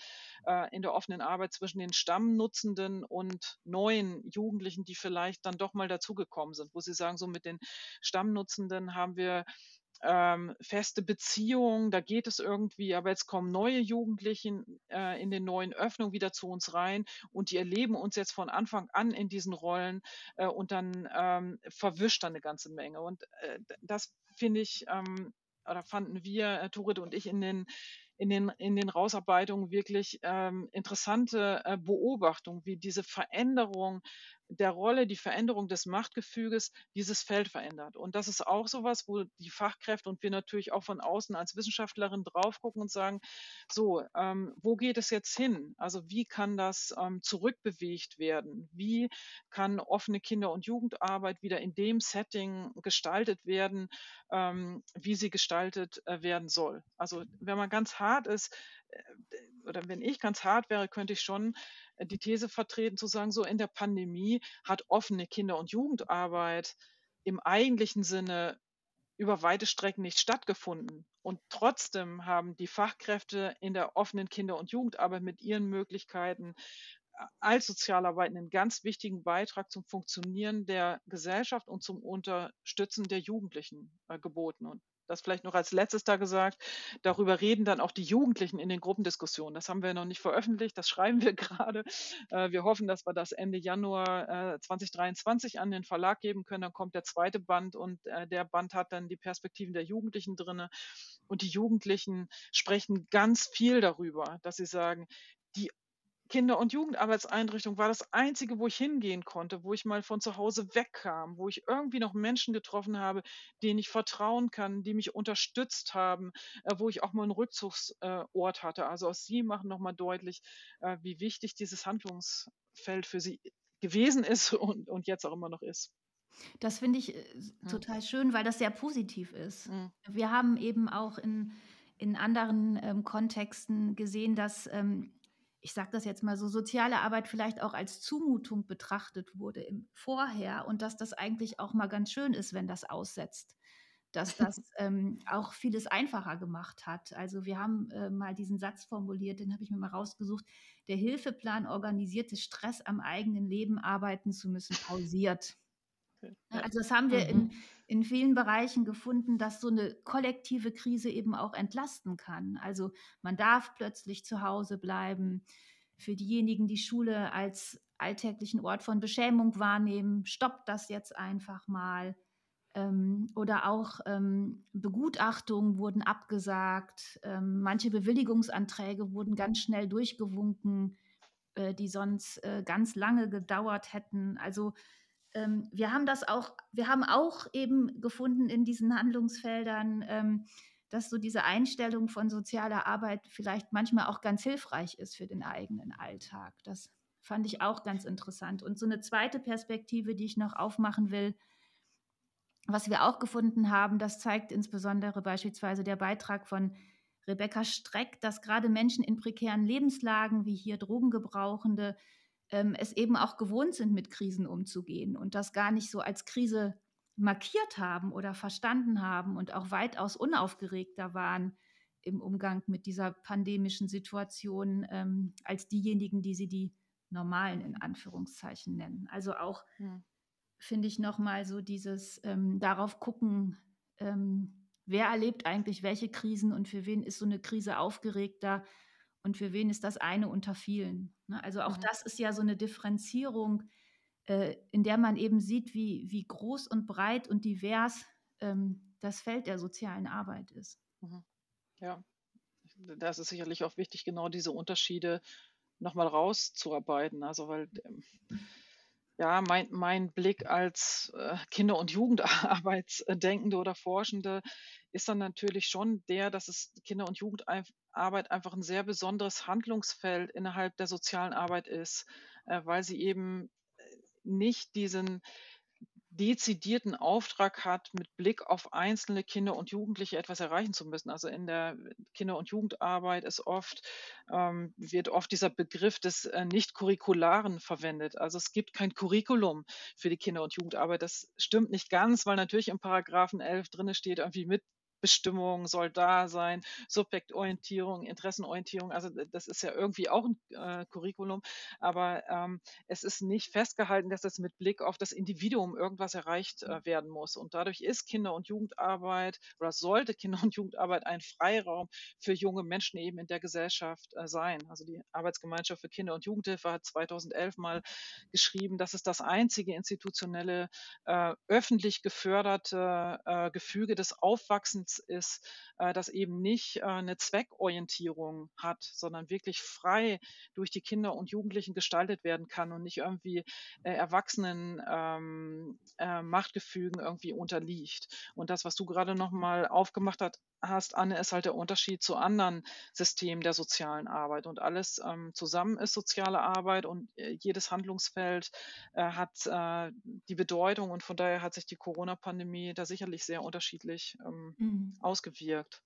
äh, in der offenen Arbeit zwischen den Stammnutzenden und neuen Jugendlichen, die vielleicht dann doch mal dazugekommen sind, wo sie sagen, so mit den Stammnutzenden haben wir ähm, feste Beziehungen, da geht es irgendwie, aber jetzt kommen neue Jugendliche äh, in den neuen Öffnungen wieder zu uns rein und die erleben uns jetzt von Anfang an in diesen Rollen äh, und dann ähm, verwischt dann eine ganze Menge. Und äh, das finde ich, ähm, oder fanden wir, äh, Turit und ich, in den in den, in den Rausarbeitungen wirklich ähm, interessante äh, Beobachtungen, wie diese Veränderung der Rolle, die Veränderung des Machtgefüges dieses Feld verändert. Und das ist auch sowas, wo die Fachkräfte und wir natürlich auch von außen als Wissenschaftlerin drauf gucken und sagen, so, ähm, wo geht es jetzt hin? Also wie kann das ähm, zurückbewegt werden? Wie kann offene Kinder- und Jugendarbeit wieder in dem Setting gestaltet werden, ähm, wie sie gestaltet äh, werden soll? Also wenn man ganz hart ist, oder wenn ich ganz hart wäre, könnte ich schon die These vertreten, zu sagen, so in der Pandemie hat offene Kinder- und Jugendarbeit im eigentlichen Sinne über weite Strecken nicht stattgefunden. Und trotzdem haben die Fachkräfte in der offenen Kinder- und Jugendarbeit mit ihren Möglichkeiten äh, als Sozialarbeit einen ganz wichtigen Beitrag zum Funktionieren der Gesellschaft und zum Unterstützen der Jugendlichen äh, geboten. Und das vielleicht noch als letztes da gesagt. Darüber reden dann auch die Jugendlichen in den Gruppendiskussionen. Das haben wir noch nicht veröffentlicht, das schreiben wir gerade. Äh, wir hoffen, dass wir das Ende Januar 2023 äh, an den Verlag geben können. Dann kommt der zweite Band und äh, der Band hat dann die Perspektiven der Jugendlichen drin. Und die Jugendlichen sprechen ganz viel darüber, dass sie sagen, die Kinder- und Jugendarbeitseinrichtung war das einzige, wo ich hingehen konnte, wo ich mal von zu Hause wegkam, wo ich irgendwie noch Menschen getroffen habe, denen ich vertrauen kann, die mich unterstützt haben, äh, wo ich auch mal einen Rückzugsort äh, hatte. Also auch Sie machen nochmal deutlich, äh, wie wichtig dieses Handlungsfeld für Sie gewesen ist und, und jetzt auch immer noch ist. Das finde ich äh, Mhm. total schön, weil das sehr positiv ist. Mhm. Wir haben eben auch in, in anderen ähm, Kontexten gesehen, dass, ähm, ich sage das jetzt mal so, soziale Arbeit vielleicht auch als Zumutung betrachtet wurde im Vorher und dass das eigentlich auch mal ganz schön ist, wenn das aussetzt. Dass das ähm, auch vieles einfacher gemacht hat. Also wir haben äh, mal diesen Satz formuliert, den habe ich mir mal rausgesucht. Der Hilfeplan organisierte Stress am eigenen Leben arbeiten zu müssen, pausiert. Ja. Also das haben wir Mhm. in, in vielen Bereichen gefunden, dass so eine kollektive Krise eben auch entlasten kann. Also man darf plötzlich zu Hause bleiben. Für diejenigen, die Schule als alltäglichen Ort von Beschämung wahrnehmen, stoppt das jetzt einfach mal. Ähm, oder auch ähm, Begutachtungen wurden abgesagt. Ähm, manche Bewilligungsanträge wurden ganz schnell durchgewunken, äh, die sonst äh, ganz lange gedauert hätten. Also ähm, wir haben das auch, wir haben auch eben gefunden in diesen Handlungsfeldern, ähm, dass so diese Einstellung von sozialer Arbeit vielleicht manchmal auch ganz hilfreich ist für den eigenen Alltag. Das fand ich auch ganz interessant. Und so eine zweite Perspektive, die ich noch aufmachen will, was wir auch gefunden haben, das zeigt insbesondere beispielsweise der Beitrag von Rebecca Streck, dass gerade Menschen in prekären Lebenslagen wie hier Drogengebrauchende ähm, es eben auch gewohnt sind, mit Krisen umzugehen und das gar nicht so als Krise markiert haben oder verstanden haben und auch weitaus unaufgeregter waren im Umgang mit dieser pandemischen Situation ähm, als diejenigen, die sie die normalen in Anführungszeichen nennen. Also auch Mhm. finde ich nochmal so dieses ähm, darauf gucken, ähm, wer erlebt eigentlich welche Krisen und für wen ist so eine Krise aufgeregter und für wen ist das eine unter vielen. Ne? Also auch Mhm. das ist ja so eine Differenzierung, äh, in der man eben sieht, wie, wie groß und breit und divers ähm, das Feld der sozialen Arbeit ist. Mhm. Ja, das ist sicherlich auch wichtig, genau diese Unterschiede nochmal rauszuarbeiten. Also, weil ähm, ja, mein, mein Blick als äh, Kinder- und Jugendarbeitsdenkende oder Forschende ist dann natürlich schon der, dass es Kinder- und Jugendarbeit einfach ein sehr besonderes Handlungsfeld innerhalb der sozialen Arbeit ist, äh, weil sie eben äh, nicht diesen dezidierten Auftrag hat, mit Blick auf einzelne Kinder und Jugendliche etwas erreichen zu müssen. Also in der Kinder- und Jugendarbeit ist oft, ähm, wird oft dieser Begriff des äh, Nicht-Curricularen verwendet. Also es gibt kein Curriculum für die Kinder- und Jugendarbeit. Das stimmt nicht ganz, weil natürlich im Paragraphen 11 drinne steht, irgendwie mit Bestimmung soll da sein, Subjektorientierung, Interessenorientierung. Also das ist ja irgendwie auch ein äh, Curriculum, aber ähm, es ist nicht festgehalten, dass es mit Blick auf das Individuum irgendwas erreicht äh, werden muss. Und dadurch ist Kinder- und Jugendarbeit oder sollte Kinder- und Jugendarbeit ein Freiraum für junge Menschen eben in der Gesellschaft äh, sein. Also die Arbeitsgemeinschaft für Kinder- und Jugendhilfe hat 2011 mal geschrieben, dass es das einzige institutionelle, äh, öffentlich geförderte äh, Gefüge des Aufwachsens ist, äh, das eben nicht äh, eine Zweckorientierung hat, sondern wirklich frei durch die Kinder und Jugendlichen gestaltet werden kann und nicht irgendwie äh, Erwachsenen ähm, äh, Machtgefügen irgendwie unterliegt. Und das, was du gerade nochmal aufgemacht hat, hast, Anne, ist halt der Unterschied zu anderen Systemen der sozialen Arbeit. Und alles ähm, zusammen ist soziale Arbeit und äh, jedes Handlungsfeld äh, hat äh, die Bedeutung und von daher hat sich die Corona-Pandemie da sicherlich sehr unterschiedlich ähm, Mhm. ausgewirkt.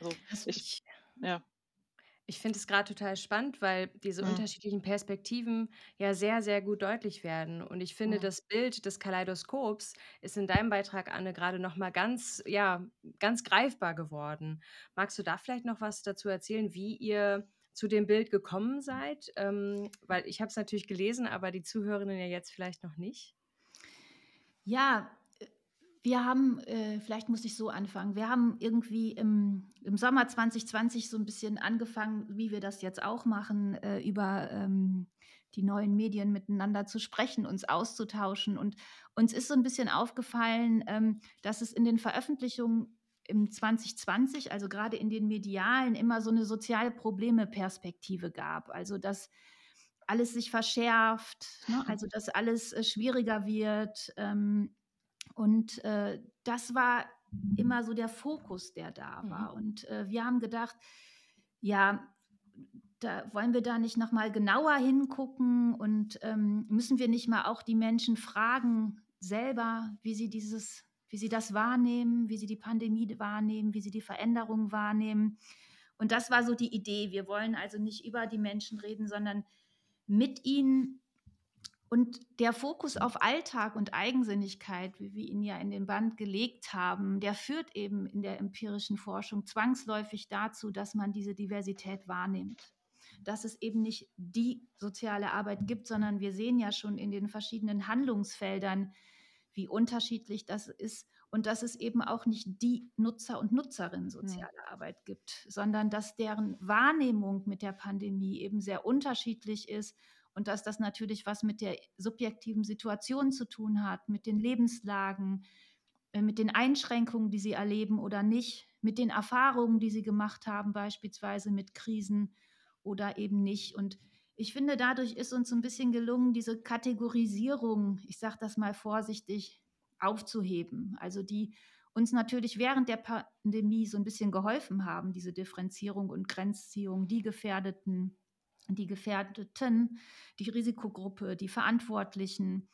Also ich, Ich, ja. Ich finde es gerade total spannend, weil diese Mhm. unterschiedlichen Perspektiven ja sehr, sehr gut deutlich werden. Und ich finde, Mhm. das Bild des Kaleidoskops ist in deinem Beitrag, Anne, gerade nochmal ganz, ja, ganz greifbar geworden. Magst du da vielleicht noch was dazu erzählen, wie ihr zu dem Bild gekommen seid? Ähm, weil ich habe es natürlich gelesen, aber die Zuhörerinnen ja jetzt vielleicht noch nicht. Ja, wir haben, äh, vielleicht muss ich so anfangen, wir haben irgendwie im, im Sommer 2020 so ein bisschen angefangen, wie wir das jetzt auch machen, äh, über ähm, die neuen Medien miteinander zu sprechen, uns auszutauschen. Und uns ist so ein bisschen aufgefallen, ähm, dass es in den Veröffentlichungen im 2020, also gerade in den medialen, immer so eine soziale Probleme-Perspektive gab. Also dass alles sich verschärft, ne? also dass alles äh, schwieriger wird. Ähm, und äh, das war immer so der Fokus, der da war. Mhm. Und äh, wir haben gedacht, ja, da wollen wir da nicht nochmal genauer hingucken und ähm, müssen wir nicht mal auch die Menschen fragen selber, wie sie dieses, wie sie das wahrnehmen, wie sie die Pandemie wahrnehmen, wie sie die Veränderungen wahrnehmen. Und das war so die Idee. Wir wollen also nicht über die Menschen reden, sondern mit ihnen. Und der Fokus auf Alltag und Eigensinnigkeit, wie wir ihn ja in den Band gelegt haben, der führt eben in der empirischen Forschung zwangsläufig dazu, dass man diese Diversität wahrnimmt dass es eben nicht die soziale Arbeit gibt, sondern wir sehen ja schon in den verschiedenen Handlungsfeldern, wie unterschiedlich das ist und dass es eben auch nicht die Nutzer und Nutzerinnen soziale. Arbeit gibt, sondern dass deren Wahrnehmung mit der Pandemie eben sehr unterschiedlich ist und dass das natürlich was mit der subjektiven Situation zu tun hat, mit den Lebenslagen, äh, mit den Einschränkungen, die sie erleben oder nicht, mit den Erfahrungen, die sie gemacht haben, beispielsweise mit Krisen oder eben nicht. Und ich finde, dadurch ist uns ein bisschen gelungen, diese Kategorisierung, ich sage das mal vorsichtig, aufzuheben. Also die uns natürlich während der Pandemie so ein bisschen geholfen haben, diese Differenzierung und Grenzziehung, die Gefährdeten, die Gefährdeten, die Risikogruppe, die Verantwortlichen,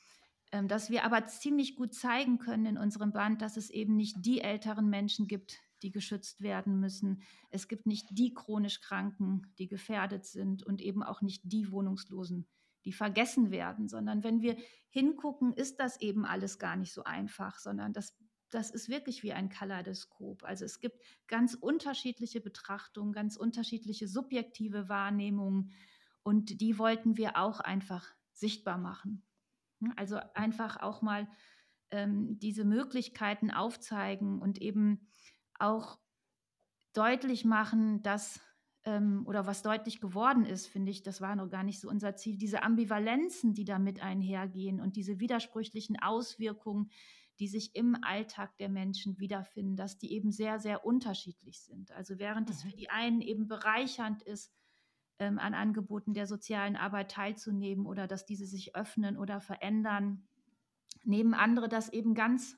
ähm, dass wir aber ziemlich gut zeigen können in unserem Band, dass es eben nicht die älteren Menschen gibt, die geschützt werden müssen. Es gibt nicht die chronisch Kranken, die gefährdet sind und eben auch nicht die Wohnungslosen, die vergessen werden, sondern wenn wir hingucken, ist das eben alles gar nicht so einfach, sondern das, das ist wirklich wie ein Kaleidoskop. Also es gibt ganz unterschiedliche Betrachtungen, ganz unterschiedliche subjektive Wahrnehmungen und die wollten wir auch einfach sichtbar machen. Also einfach auch mal ähm, diese Möglichkeiten aufzeigen und eben auch deutlich machen, dass ähm, oder was deutlich geworden ist, finde ich, das war noch gar nicht so unser Ziel, diese Ambivalenzen, die damit einhergehen und diese widersprüchlichen Auswirkungen, die sich im Alltag der Menschen wiederfinden, dass die eben sehr, sehr unterschiedlich sind. Also während mhm. es für die einen eben bereichernd ist, ähm, an Angeboten der sozialen Arbeit teilzunehmen oder dass diese sich öffnen oder verändern, nehmen andere das eben ganz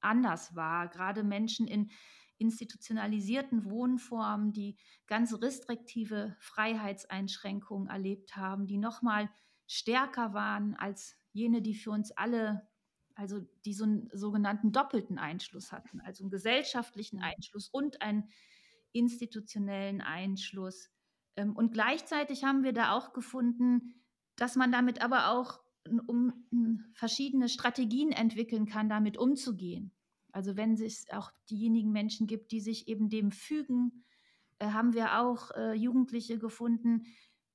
anders wahr. Gerade Menschen in institutionalisierten Wohnformen, die ganz restriktive Freiheitseinschränkungen erlebt haben, die noch mal stärker waren als jene, die für uns alle, also die so einen sogenannten doppelten Einschluss hatten, also einen gesellschaftlichen mhm. Einschluss und einen institutionellen Einschluss. Ähm, und gleichzeitig haben wir da auch gefunden, dass man damit aber auch um, verschiedene Strategien entwickeln kann, damit umzugehen. Also wenn es auch diejenigen Menschen gibt, die sich eben dem fügen, äh, haben wir auch äh, Jugendliche gefunden,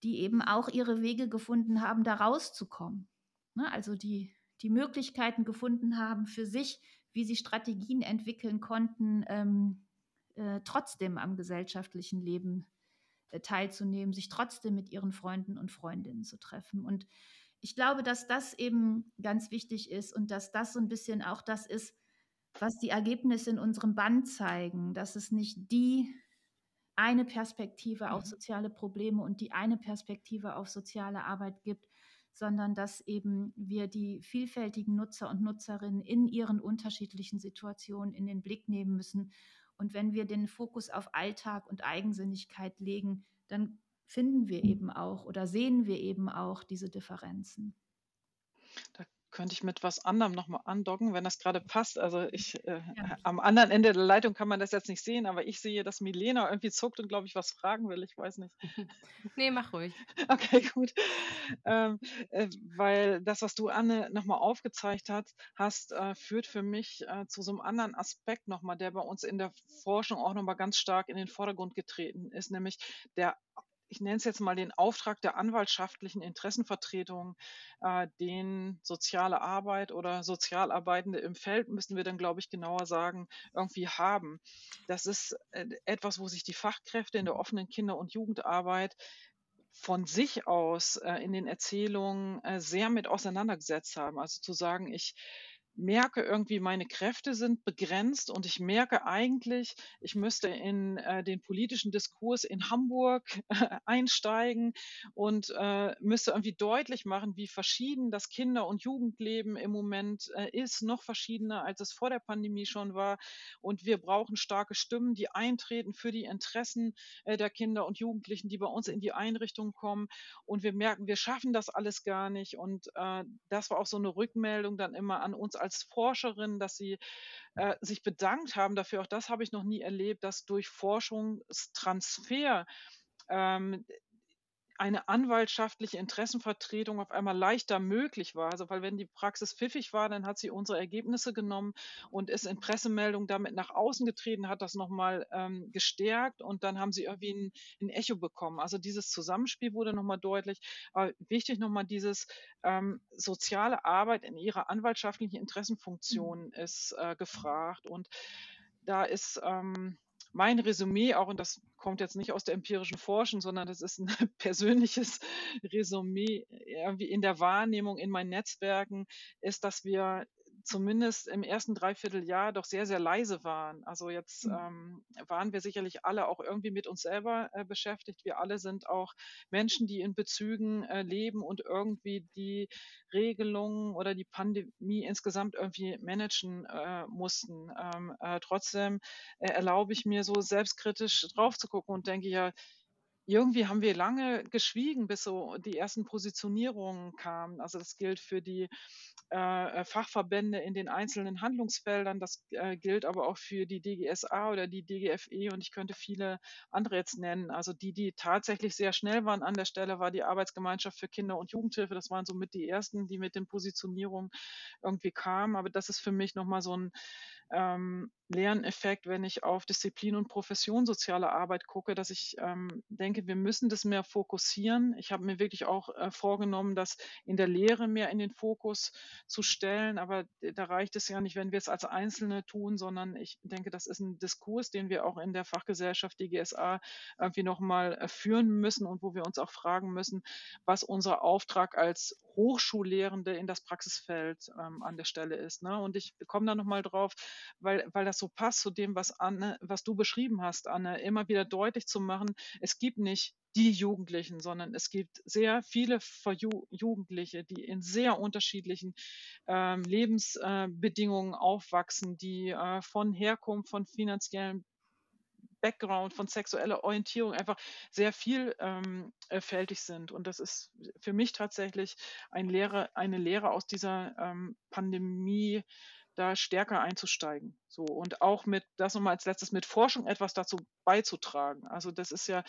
die eben auch ihre Wege gefunden haben, da rauszukommen. Ne? Also die, die Möglichkeiten gefunden haben für sich, wie sie Strategien entwickeln konnten, ähm, äh, trotzdem am gesellschaftlichen Leben äh, teilzunehmen, sich trotzdem mit ihren Freunden und Freundinnen zu treffen. Und ich glaube, dass das eben ganz wichtig ist und dass das so ein bisschen auch das ist, was die Ergebnisse in unserem Band zeigen, dass es nicht die eine Perspektive auf mhm. soziale Probleme und die eine Perspektive auf soziale Arbeit gibt, sondern dass eben wir die vielfältigen Nutzer und Nutzerinnen in ihren unterschiedlichen Situationen in den Blick nehmen müssen. Und wenn wir den Fokus auf Alltag und Eigensinnigkeit legen, dann finden wir eben auch oder sehen wir eben auch diese Differenzen. Da könnte ich mit was anderem nochmal andocken, wenn das gerade passt. Also ich, äh, ja. am anderen Ende der Leitung kann man das jetzt nicht sehen, aber ich sehe, dass Milena irgendwie zuckt und glaube ich was fragen will. Ich weiß nicht. nee, mach ruhig. Okay, gut. Ähm, äh, weil das, was du, Anne, nochmal aufgezeigt hast, hast äh, führt für mich äh, zu so einem anderen Aspekt nochmal, der bei uns in der Forschung auch nochmal ganz stark in den Vordergrund getreten ist, nämlich der ich nenne es jetzt mal den Auftrag der anwaltschaftlichen Interessenvertretung, äh, den soziale Arbeit oder Sozialarbeitende im Feld, müssen wir dann, glaube ich, genauer sagen, irgendwie haben. Das ist äh, etwas, wo sich die Fachkräfte in der offenen Kinder- und Jugendarbeit von sich aus äh, in den Erzählungen äh, sehr mit auseinandergesetzt haben. Also zu sagen, ich merke irgendwie, meine Kräfte sind begrenzt und ich merke eigentlich, ich müsste in äh, den politischen Diskurs in Hamburg einsteigen und äh, müsste irgendwie deutlich machen, wie verschieden das Kinder- und Jugendleben im Moment äh, ist, noch verschiedener, als es vor der Pandemie schon war. Und wir brauchen starke Stimmen, die eintreten für die Interessen äh, der Kinder und Jugendlichen, die bei uns in die Einrichtung kommen. Und wir merken, wir schaffen das alles gar nicht. Und äh, das war auch so eine Rückmeldung dann immer an uns als als Forscherin, dass sie äh, sich bedankt haben dafür. Auch das habe ich noch nie erlebt, dass durch Forschungstransfer ähm, eine anwaltschaftliche Interessenvertretung auf einmal leichter möglich war. Also, weil wenn die Praxis pfiffig war, dann hat sie unsere Ergebnisse genommen und ist in Pressemeldungen damit nach außen getreten, hat das nochmal ähm, gestärkt und dann haben sie irgendwie ein, ein, Echo bekommen. Also dieses Zusammenspiel wurde nochmal deutlich. Aber wichtig nochmal dieses ähm, soziale Arbeit in ihrer anwaltschaftlichen Interessenfunktion mhm. ist äh, gefragt und da ist ähm, mein Resümee auch, und das kommt jetzt nicht aus der empirischen Forschung, sondern das ist ein persönliches Resümee irgendwie in der Wahrnehmung in meinen Netzwerken, ist, dass wir zumindest im ersten Dreivierteljahr doch sehr, sehr leise waren. Also jetzt mhm. ähm, waren wir sicherlich alle auch irgendwie mit uns selber äh, beschäftigt. Wir alle sind auch Menschen, die in Bezügen äh, leben und irgendwie die Regelungen oder die Pandemie insgesamt irgendwie managen äh, mussten. Ähm, äh, trotzdem äh, erlaube ich mir so selbstkritisch drauf zu gucken und denke ja, irgendwie haben wir lange geschwiegen, bis so die ersten Positionierungen kamen. Also das gilt für die äh, äh, Fachverbände in den einzelnen Handlungsfeldern. Das äh, gilt aber auch für die DGSA oder die DGFE und ich könnte viele andere jetzt nennen. Also die, die tatsächlich sehr schnell waren an der Stelle, war die Arbeitsgemeinschaft für Kinder- und Jugendhilfe. Das waren somit die ersten, die mit den Positionierungen irgendwie kamen. Aber das ist für mich nochmal so ein ähm, Lerneffekt, wenn ich auf Disziplin und Profession soziale Arbeit gucke, dass ich ähm, denke, wir müssen das mehr fokussieren. Ich habe mir wirklich auch äh, vorgenommen, das in der Lehre mehr in den Fokus zu stellen, aber da reicht es ja nicht, wenn wir es als Einzelne tun, sondern ich denke, das ist ein Diskurs, den wir auch in der Fachgesellschaft DGSA irgendwie nochmal äh, führen müssen und wo wir uns auch fragen müssen, was unser Auftrag als Hochschullehrende in das Praxisfeld ähm, an der Stelle ist. Ne? Und ich komme da nochmal drauf, weil, weil das so passt zu dem, was Anne, was du beschrieben hast, Anne, immer wieder deutlich zu machen, es gibt nicht die Jugendlichen, sondern es gibt sehr viele Jugendliche, die in sehr unterschiedlichen ähm, Lebensbedingungen äh, aufwachsen, die äh, von Herkunft, von finanziellen Background, von sexueller Orientierung einfach sehr vielfältig ähm, sind. Und das ist für mich tatsächlich ein Lehre, eine Lehre aus dieser ähm, Pandemie, da stärker einzusteigen. So und auch mit, das nochmal als letztes, mit Forschung etwas dazu beizutragen. Also das ist ja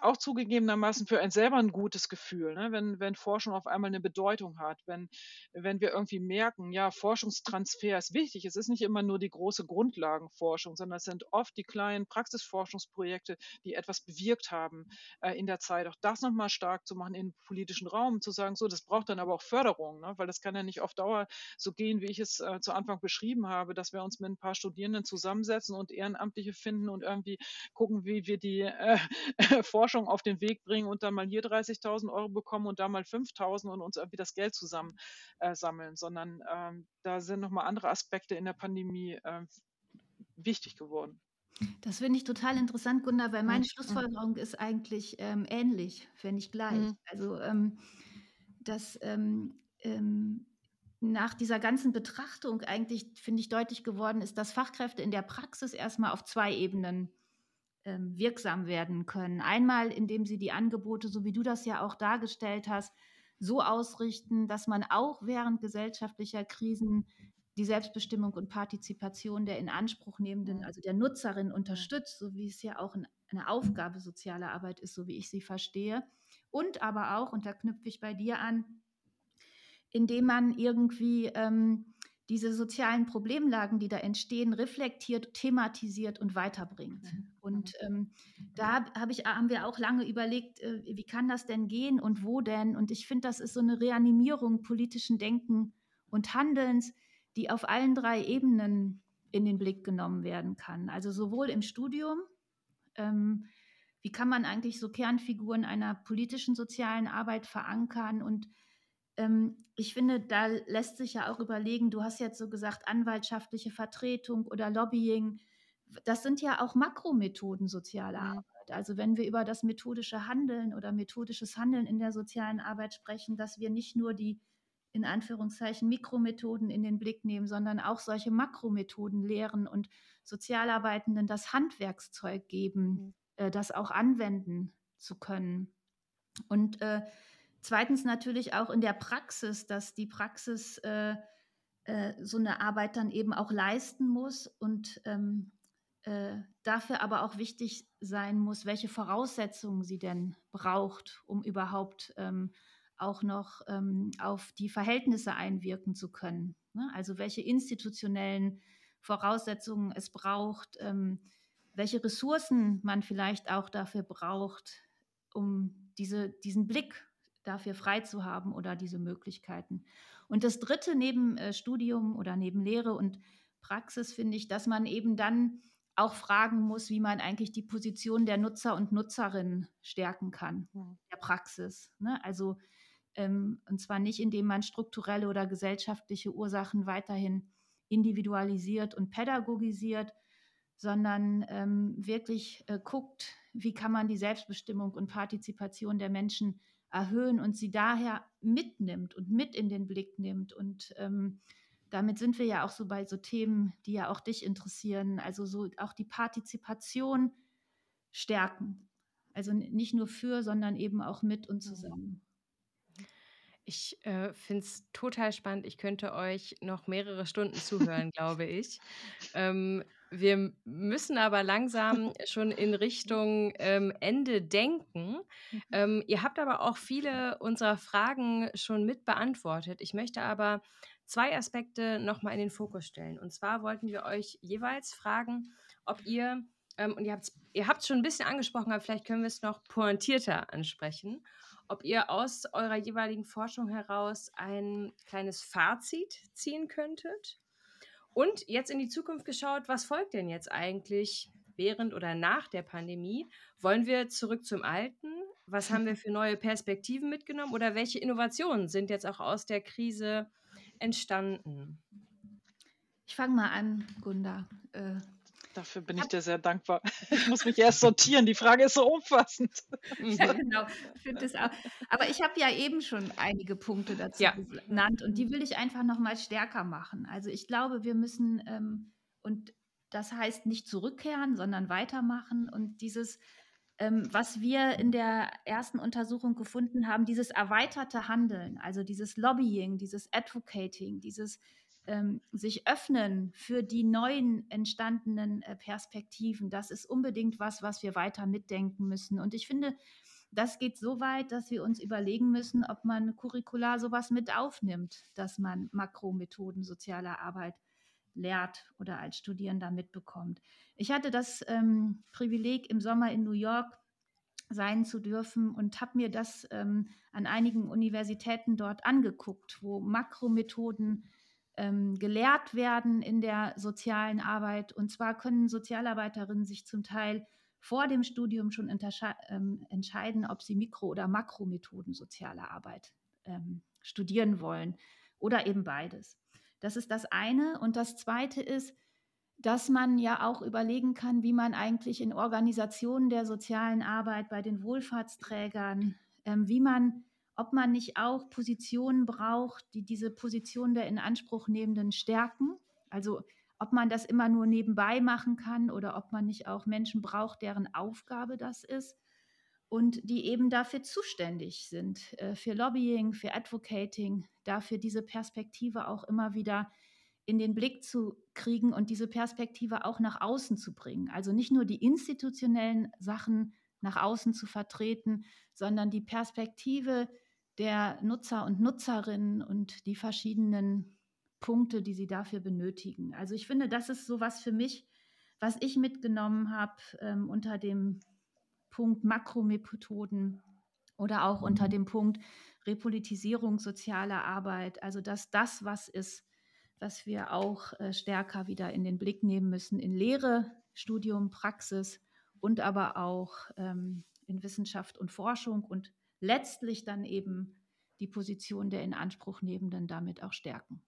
auch zugegebenermaßen für einen selber ein gutes Gefühl, ne? wenn, wenn Forschung auf einmal eine Bedeutung hat, wenn, wenn wir irgendwie merken, ja, Forschungstransfer ist wichtig. Es ist nicht immer nur die große Grundlagenforschung, sondern es sind oft die kleinen Praxisforschungsprojekte, die etwas bewirkt haben äh, in der Zeit. Auch das nochmal stark zu machen im politischen Raum, zu sagen, so, das braucht dann aber auch Förderung, ne? weil das kann ja nicht auf Dauer so gehen, wie ich es äh, zu Anfang beschrieben habe, dass wir uns mit ein paar Studierenden zusammensetzen und Ehrenamtliche finden und irgendwie gucken, wie wir die äh, Forschung auf den Weg bringen und dann mal hier 30.000 Euro bekommen und da mal 5.000 und uns irgendwie das Geld zusammen äh, sammeln, sondern ähm, da sind nochmal andere Aspekte in der Pandemie äh, wichtig geworden. Das finde ich total interessant, Gunda, weil meine Schlussfolgerung ist eigentlich ähm, ähnlich, wenn nicht gleich. Mhm. Also, ähm, dass ähm, ähm, nach dieser ganzen Betrachtung eigentlich, finde ich, deutlich geworden ist, dass Fachkräfte in der Praxis erstmal auf zwei Ebenen ähm, wirksam werden können. Einmal, indem sie die Angebote, so wie du das ja auch dargestellt hast, so ausrichten, dass man auch während gesellschaftlicher Krisen die Selbstbestimmung und Partizipation der Inanspruchnehmenden, also der Nutzerin unterstützt, so wie es ja auch eine Aufgabe sozialer Arbeit ist, so wie ich sie verstehe. Und aber auch, und da knüpfe ich bei dir an, indem man irgendwie ähm, diese sozialen Problemlagen, die da entstehen, reflektiert, thematisiert und weiterbringt. Mhm. Und mhm. ähm, da hab ich, haben wir auch lange überlegt, äh, wie kann das denn gehen und wo denn? Und ich finde, das ist so eine Reanimierung politischen Denken und Handelns, die auf allen drei Ebenen in den Blick genommen werden kann. Also sowohl im Studium, ähm, wie kann man eigentlich so Kernfiguren einer politischen sozialen Arbeit verankern und ich finde, da lässt sich ja auch überlegen, du hast jetzt so gesagt, anwaltschaftliche Vertretung oder Lobbying. Das sind ja auch Makromethoden sozialer mhm. Arbeit. Also wenn wir über das methodische Handeln oder methodisches Handeln in der sozialen Arbeit sprechen, dass wir nicht nur die in Anführungszeichen Mikromethoden in den Blick nehmen, sondern auch solche Makromethoden lehren und Sozialarbeitenden das Handwerkszeug geben, mhm. äh, das auch anwenden zu können. Und äh, zweitens natürlich auch in der Praxis, dass die Praxis äh, äh so eine Arbeit dann eben auch leisten muss und ähm, äh, dafür aber auch wichtig sein muss, welche Voraussetzungen sie denn braucht, um überhaupt ähm, auch noch ähm, auf die Verhältnisse einwirken zu können. Ne? Also welche institutionellen Voraussetzungen es braucht, ähm, welche Ressourcen man vielleicht auch dafür braucht, um diese, diesen Blick dafür frei zu haben oder diese Möglichkeiten. Und das Dritte neben äh, Studium oder neben Lehre und Praxis finde ich, dass man eben dann auch fragen muss, wie man eigentlich die Position der Nutzer und Nutzerinnen stärken kann, mhm. der Praxis. Ne? Also ähm, und zwar nicht, indem man strukturelle oder gesellschaftliche Ursachen weiterhin individualisiert und pädagogisiert, sondern ähm, wirklich äh, guckt, wie kann man die Selbstbestimmung und Partizipation der Menschen erhöhen und sie daher mitnimmt und mit in den Blick nimmt. Und ähm, damit sind wir ja auch so bei so Themen, die ja auch dich interessieren, also so auch die Partizipation stärken. Also nicht nur für, sondern eben auch mit und zusammen. Ich äh, finde es total spannend. Ich könnte euch noch mehrere Stunden zuhören, glaube ich. Ähm, wir müssen aber langsam schon in Richtung ähm, Ende denken. Mhm. Ähm, ihr habt aber auch viele unserer Fragen schon mit beantwortet. Ich möchte aber zwei Aspekte nochmal in den Fokus stellen. Und zwar wollten wir euch jeweils fragen, ob ihr, ähm, und ihr habt es ihr schon ein bisschen angesprochen, aber vielleicht können wir es noch pointierter ansprechen, ob ihr aus eurer jeweiligen Forschung heraus ein kleines Fazit ziehen könntet. Und jetzt in die Zukunft geschaut, was folgt denn jetzt eigentlich während oder nach der Pandemie? Wollen wir zurück zum Alten? Was haben wir für neue Perspektiven mitgenommen? Oder welche Innovationen sind jetzt auch aus der Krise entstanden? Ich fange mal an, Gunda. Äh, Dafür bin ich dir sehr dankbar. Ich muss mich erst sortieren. Die Frage ist so umfassend. Ja, genau. Ich auch. Aber ich habe ja eben schon einige Punkte dazu ja. genannt und die will ich einfach noch mal stärker machen. Also ich glaube, wir müssen ähm, und das heißt nicht zurückkehren, sondern weitermachen und dieses ähm, was wir in der ersten Untersuchung gefunden haben, dieses erweiterte Handeln, also dieses Lobbying, dieses Advocating, dieses ähm, sich öffnen für die neuen entstandenen äh, Perspektiven, das ist unbedingt was, was wir weiter mitdenken müssen. Und ich finde, das geht so weit, dass wir uns überlegen müssen, ob man curricular sowas mit aufnimmt, dass man Makromethoden sozialer Arbeit lehrt oder als Studierender mitbekommt. Ich hatte das ähm, Privileg, im Sommer in New York sein zu dürfen und habe mir das ähm, an einigen Universitäten dort angeguckt, wo Makromethoden ähm, gelehrt werden in der sozialen Arbeit. Und zwar können Sozialarbeiterinnen sich zum Teil vor dem Studium schon ähm, entscheiden, ob sie Mikro- oder Makromethoden sozialer Arbeit ähm, studieren wollen oder eben beides. Das ist das eine. Und das zweite ist, dass man ja auch überlegen kann, wie man eigentlich in Organisationen der sozialen Arbeit bei den Wohlfahrtsträgern, ähm, wie man ob man nicht auch Positionen braucht, die diese Position der Inanspruchnehmenden stärken. Also ob man das immer nur nebenbei machen kann oder ob man nicht auch Menschen braucht, deren Aufgabe das ist und die eben dafür zuständig sind, äh, für Lobbying, für Advocating, dafür diese Perspektive auch immer wieder in den Blick zu kriegen und diese Perspektive auch nach außen zu bringen. Also nicht nur die institutionellen Sachen nach außen zu vertreten, sondern die Perspektive der Nutzer und Nutzerinnen und die verschiedenen Punkte, die sie dafür benötigen. Also ich finde, das ist so was für mich, was ich mitgenommen habe ähm, unter dem Punkt Makromethoden oder auch unter mhm. dem Punkt Repolitisierung sozialer Arbeit. Also dass das was ist, was wir auch äh, stärker wieder in den Blick nehmen müssen in Lehre, Studium, Praxis und aber auch ähm, in Wissenschaft und Forschung und letztlich dann eben die Position der Inanspruchnehmenden damit auch stärken.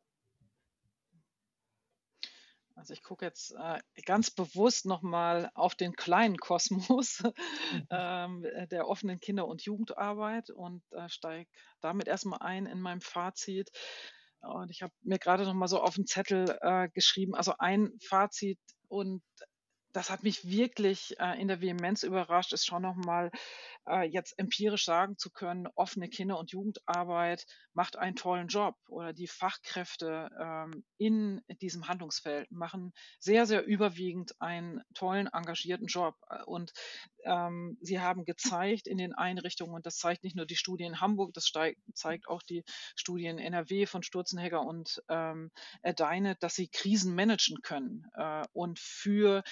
Also ich gucke jetzt äh, ganz bewusst nochmal auf den kleinen Kosmos mhm. ähm, der offenen Kinder- und Jugendarbeit und äh, steige damit erstmal ein in meinem Fazit. Und ich habe mir gerade nochmal so auf den Zettel äh, geschrieben, also ein Fazit und das hat mich wirklich äh, in der Vehemenz überrascht, ist schon nochmal äh, jetzt empirisch sagen zu können, offene Kinder- und Jugendarbeit macht einen tollen Job oder die Fachkräfte ähm, in diesem Handlungsfeld machen sehr, sehr überwiegend einen tollen, engagierten Job. Und ähm, sie haben gezeigt in den Einrichtungen, und das zeigt nicht nur die Studie in Hamburg, das zeigt auch die Studie in NRW von Sturzenhegger und ähm, Deine, dass sie Krisen managen können äh, und für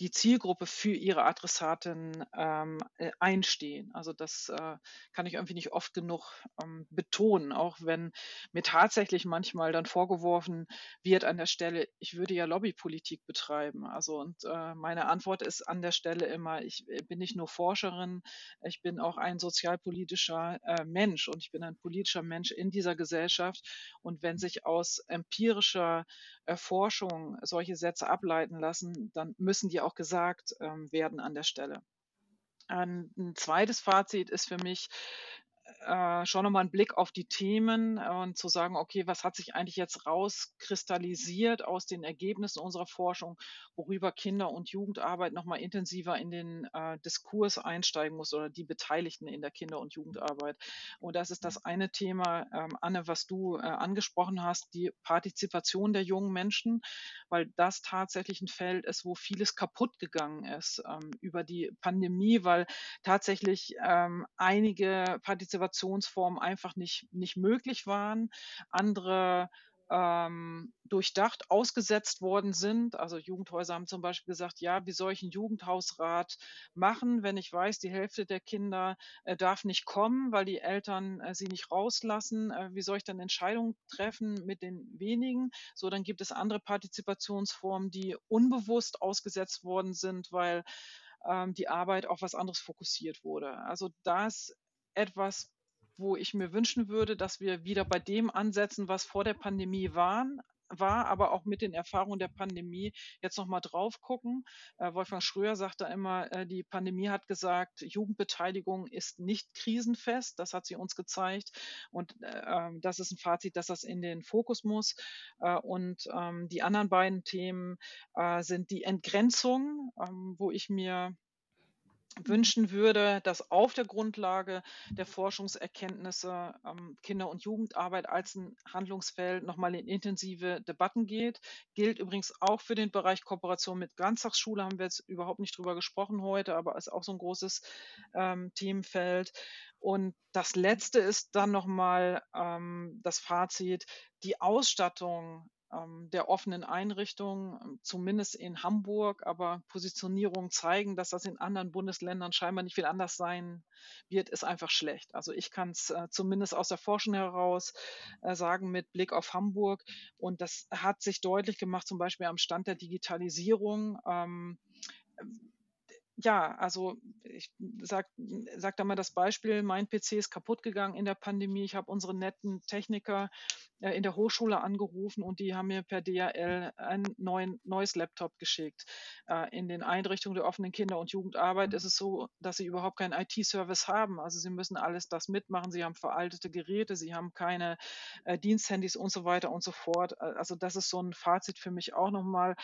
die Zielgruppe für ihre Adressaten ähm, äh, einstehen. Also das äh, kann ich irgendwie nicht oft genug ähm, betonen, auch wenn mir tatsächlich manchmal dann vorgeworfen wird an der Stelle, ich würde ja Lobbypolitik betreiben. Also und äh, meine Antwort ist an der Stelle immer, ich äh, bin nicht nur Forscherin, ich bin auch ein sozialpolitischer äh, Mensch und ich bin ein politischer Mensch in dieser Gesellschaft. Und wenn sich aus empirischer Forschung solche Sätze ableiten lassen, dann müssen die auch gesagt ähm, werden an der Stelle. Ein zweites Fazit ist für mich, äh, schon nochmal einen Blick auf die Themen und zu sagen, okay, was hat sich eigentlich jetzt rauskristallisiert aus den Ergebnissen unserer Forschung, worüber Kinder- und Jugendarbeit nochmal intensiver in den äh, Diskurs einsteigen muss oder die Beteiligten in der Kinder- und Jugendarbeit. Und das ist das eine Thema, ähm, Anne, was du äh, angesprochen hast, die Partizipation der jungen Menschen, weil das tatsächlich ein Feld ist, wo vieles kaputt gegangen ist ähm, über die Pandemie, weil tatsächlich ähm, einige Partizipationen Motivationsformen einfach nicht, nicht möglich waren, andere ähm, durchdacht ausgesetzt worden sind. Also Jugendhäuser haben zum Beispiel gesagt, ja, wie soll ich einen Jugendhausrat machen, wenn ich weiß, die Hälfte der Kinder äh, darf nicht kommen, weil die Eltern äh, sie nicht rauslassen. Äh, wie soll ich dann Entscheidungen treffen mit den wenigen? So, dann gibt es andere Partizipationsformen, die unbewusst ausgesetzt worden sind, weil ähm, die Arbeit auf was anderes fokussiert wurde. Also das etwas, wo ich mir wünschen würde, dass wir wieder bei dem ansetzen, was vor der Pandemie waren, war, aber auch mit den Erfahrungen der Pandemie jetzt nochmal drauf gucken. Äh, Wolfgang Schröer sagte immer, äh, die Pandemie hat gesagt, Jugendbeteiligung ist nicht krisenfest. Das hat sie uns gezeigt. Und äh, ähm, das ist ein Fazit, dass das in den Fokus muss. Und ähm, die anderen beiden Themen sind die Entgrenzung, ähm, wo ich mir wünschen würde, dass auf der Grundlage der Forschungserkenntnisse ähm, Kinder- und Jugendarbeit als ein Handlungsfeld nochmal in intensive Debatten geht. Gilt übrigens auch für den Bereich Kooperation mit Ganztagsschule, haben wir jetzt überhaupt nicht drüber gesprochen heute, aber ist auch so ein großes ähm, Themenfeld. Und das Letzte ist dann nochmal ähm, das Fazit, die Ausstattung der offenen Einrichtungen, ähm, zumindest in Hamburg, aber Positionierungen zeigen, dass das in anderen Bundesländern scheinbar nicht viel anders sein wird, ist einfach schlecht. Also ich kann es äh, zumindest aus der Forschung heraus äh, sagen mit Blick auf Hamburg. Und das hat sich deutlich gemacht, zum Beispiel am Stand der Digitalisierung. Ähm, ja, also ich sage sag da mal das Beispiel, mein PC ist kaputt gegangen in der Pandemie. Ich habe unsere netten Techniker äh, in der Hochschule angerufen und die haben mir per DHL ein neuen, neues Laptop geschickt. Äh, in den Einrichtungen der offenen Kinder- und Jugendarbeit ist es so, dass sie überhaupt keinen IT-Service haben. Also sie müssen alles das mitmachen. Sie haben veraltete Geräte, sie haben keine äh, Diensthandys und so weiter und so fort. Also das ist so ein Fazit für mich auch nochmal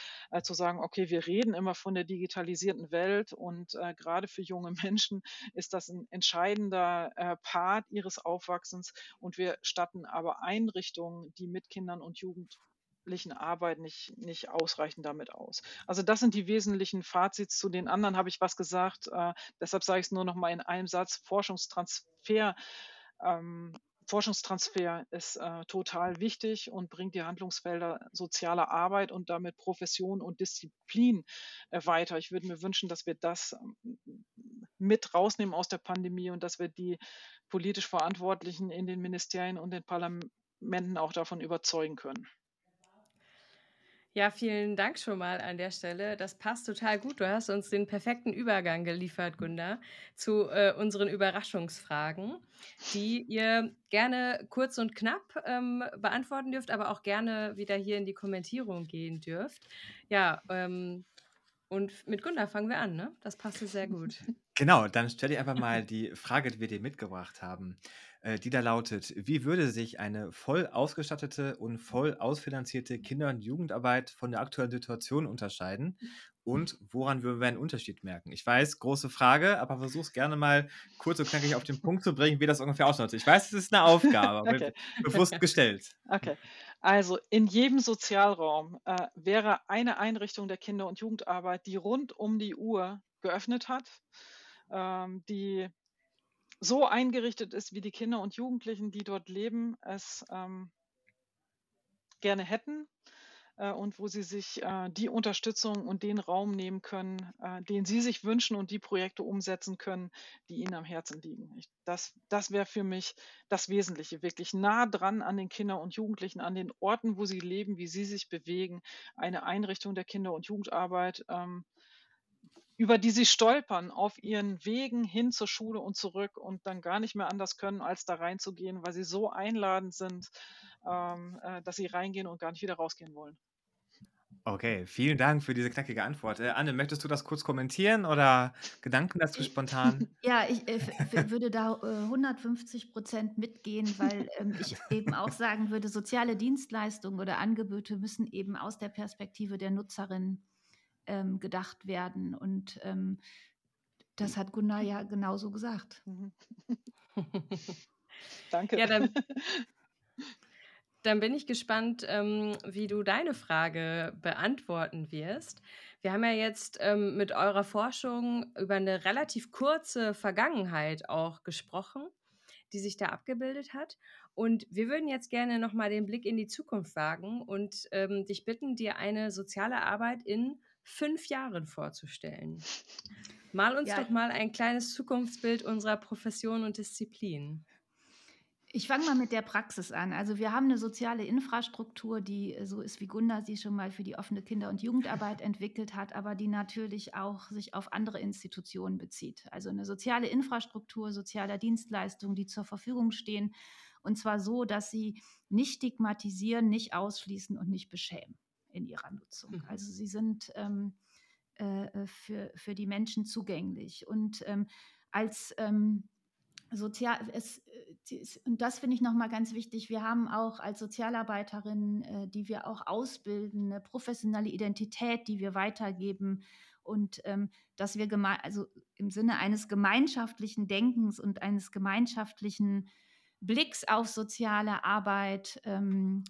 zu sagen, okay, wir reden immer von der digitalisierten Welt und gerade für junge Menschen ist das ein entscheidender Part ihres Aufwachsens und wir statten aber Einrichtungen Einrichtungen, die mit Kindern und Jugendlichen arbeiten, nicht, nicht ausreichend damit aus. Also das sind die wesentlichen Fazits. Zu den anderen habe ich was gesagt. Äh, deshalb sage ich es nur noch mal in einem Satz. Forschungstransfer. Ähm, Forschungstransfer ist äh, total wichtig und bringt die Handlungsfelder sozialer Arbeit und damit Profession und Disziplin äh, weiter. Ich würde mir wünschen, dass wir das ähm, mit rausnehmen aus der Pandemie und dass wir die politisch Verantwortlichen in den Ministerien und den Parlamenten Menden auch davon überzeugen können. Ja, vielen Dank schon mal an der Stelle. Das passt total gut. Du hast uns den perfekten Übergang geliefert, Gunda, zu äh, unseren Überraschungsfragen, die ihr gerne kurz und knapp ähm, beantworten dürft, aber auch gerne wieder hier in die Kommentierung gehen dürft. Ja, ähm, und mit Gunda fangen wir an, ne? Das passte sehr gut. Genau, dann stell dir einfach mal die Frage, die wir dir mitgebracht haben. Äh, die da lautet: Wie würde sich eine voll ausgestattete und voll ausfinanzierte Kinder- und Jugendarbeit von der aktuellen Situation unterscheiden? Und woran würden wir einen Unterschied merken? Ich weiß, große Frage, aber versuch's gerne mal kurz und knackig auf den Punkt zu bringen, wie das ungefähr ausschaut. Ich weiß, es ist eine Aufgabe, aber Okay. bewusst gestellt. Okay. Also in jedem Sozialraum äh, wäre eine Einrichtung der Kinder- und Jugendarbeit, die rund um die Uhr geöffnet hat, ähm, die so eingerichtet ist, wie die Kinder und Jugendlichen, die dort leben, es ähm, gerne hätten äh, und wo sie sich äh, die Unterstützung und den Raum nehmen können, äh, den sie sich wünschen und die Projekte umsetzen können, die ihnen am Herzen liegen. Ich, das das wäre für mich das Wesentliche, wirklich nah dran an den Kindern und Jugendlichen, an den Orten, wo sie leben, wie sie sich bewegen, eine Einrichtung der Kinder- und Jugendarbeit. Ähm, über die sie stolpern auf ihren Wegen hin zur Schule und zurück und dann gar nicht mehr anders können, als da reinzugehen, weil sie so einladend sind, ähm, äh, dass sie reingehen und gar nicht wieder rausgehen wollen. Okay, vielen Dank für diese knackige Antwort. Äh, Anne, möchtest du das kurz kommentieren oder Gedanken dazu spontan? Ja, ich äh, würde da äh, 150 Prozent mitgehen, weil ähm, ich eben auch sagen würde, soziale Dienstleistungen oder Angebote müssen eben aus der Perspektive der Nutzerin ähm, gedacht werden. Und ähm, das hat Gunnar ja genauso gesagt. Mhm. Danke. Ja, dann, dann bin ich gespannt, ähm, wie du deine Frage beantworten wirst. Wir haben ja jetzt ähm, mit eurer Forschung über eine relativ kurze Vergangenheit auch gesprochen, die sich da abgebildet hat. Und wir würden jetzt gerne nochmal den Blick in die Zukunft wagen und ähm, dich bitten, dir eine soziale Arbeit in fünf Jahren vorzustellen. Mal uns Ja. doch mal ein kleines Zukunftsbild unserer Profession und Disziplin. Ich fange mal mit der Praxis an. Also wir haben eine soziale Infrastruktur, die äh, so ist, wie Gunda sie schon mal für die offene Kinder- und Jugendarbeit entwickelt hat, aber die natürlich auch sich auf andere Institutionen bezieht. Also eine soziale Infrastruktur sozialer Dienstleistungen, die zur Verfügung stehen. Und zwar so, dass sie nicht stigmatisieren, nicht ausschließen und nicht beschämen in ihrer Nutzung. Mhm. Also sie sind ähm, äh, äh, für, für die Menschen zugänglich. Und ähm, als ähm, sozial, es, äh, und das finde ich nochmal ganz wichtig. Wir haben auch als Sozialarbeiterinnen, äh, die wir auch ausbilden, eine professionelle Identität, die wir weitergeben und ähm, dass wir also im Sinne eines gemeinschaftlichen Denkens und eines gemeinschaftlichen Blicks auf soziale Arbeit, ähm,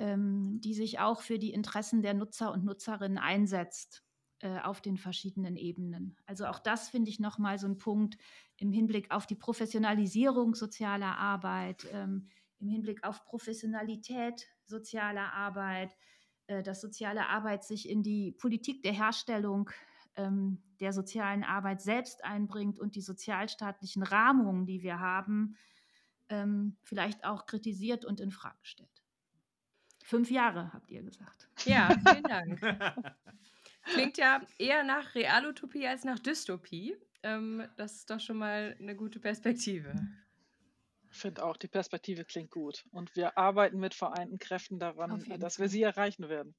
ähm, die sich auch für die Interessen der Nutzer und Nutzerinnen einsetzt äh, auf den verschiedenen Ebenen. Also auch das finde ich nochmal so ein Punkt im Hinblick auf die Professionalisierung sozialer Arbeit, ähm, im Hinblick auf Professionalität sozialer Arbeit, äh, dass soziale Arbeit sich in die Politik der Herstellung ähm, der sozialen Arbeit selbst einbringt und die sozialstaatlichen Rahmungen, die wir haben, ähm, vielleicht auch kritisiert und in Frage stellt. Fünf Jahre, habt ihr gesagt. Ja, vielen Dank. Klingt ja eher nach Realutopie als nach Dystopie. Ähm, das ist doch schon mal eine gute Perspektive. Ich finde auch, die Perspektive klingt gut. Und wir arbeiten mit vereinten Kräften daran, dass wir sie erreichen werden.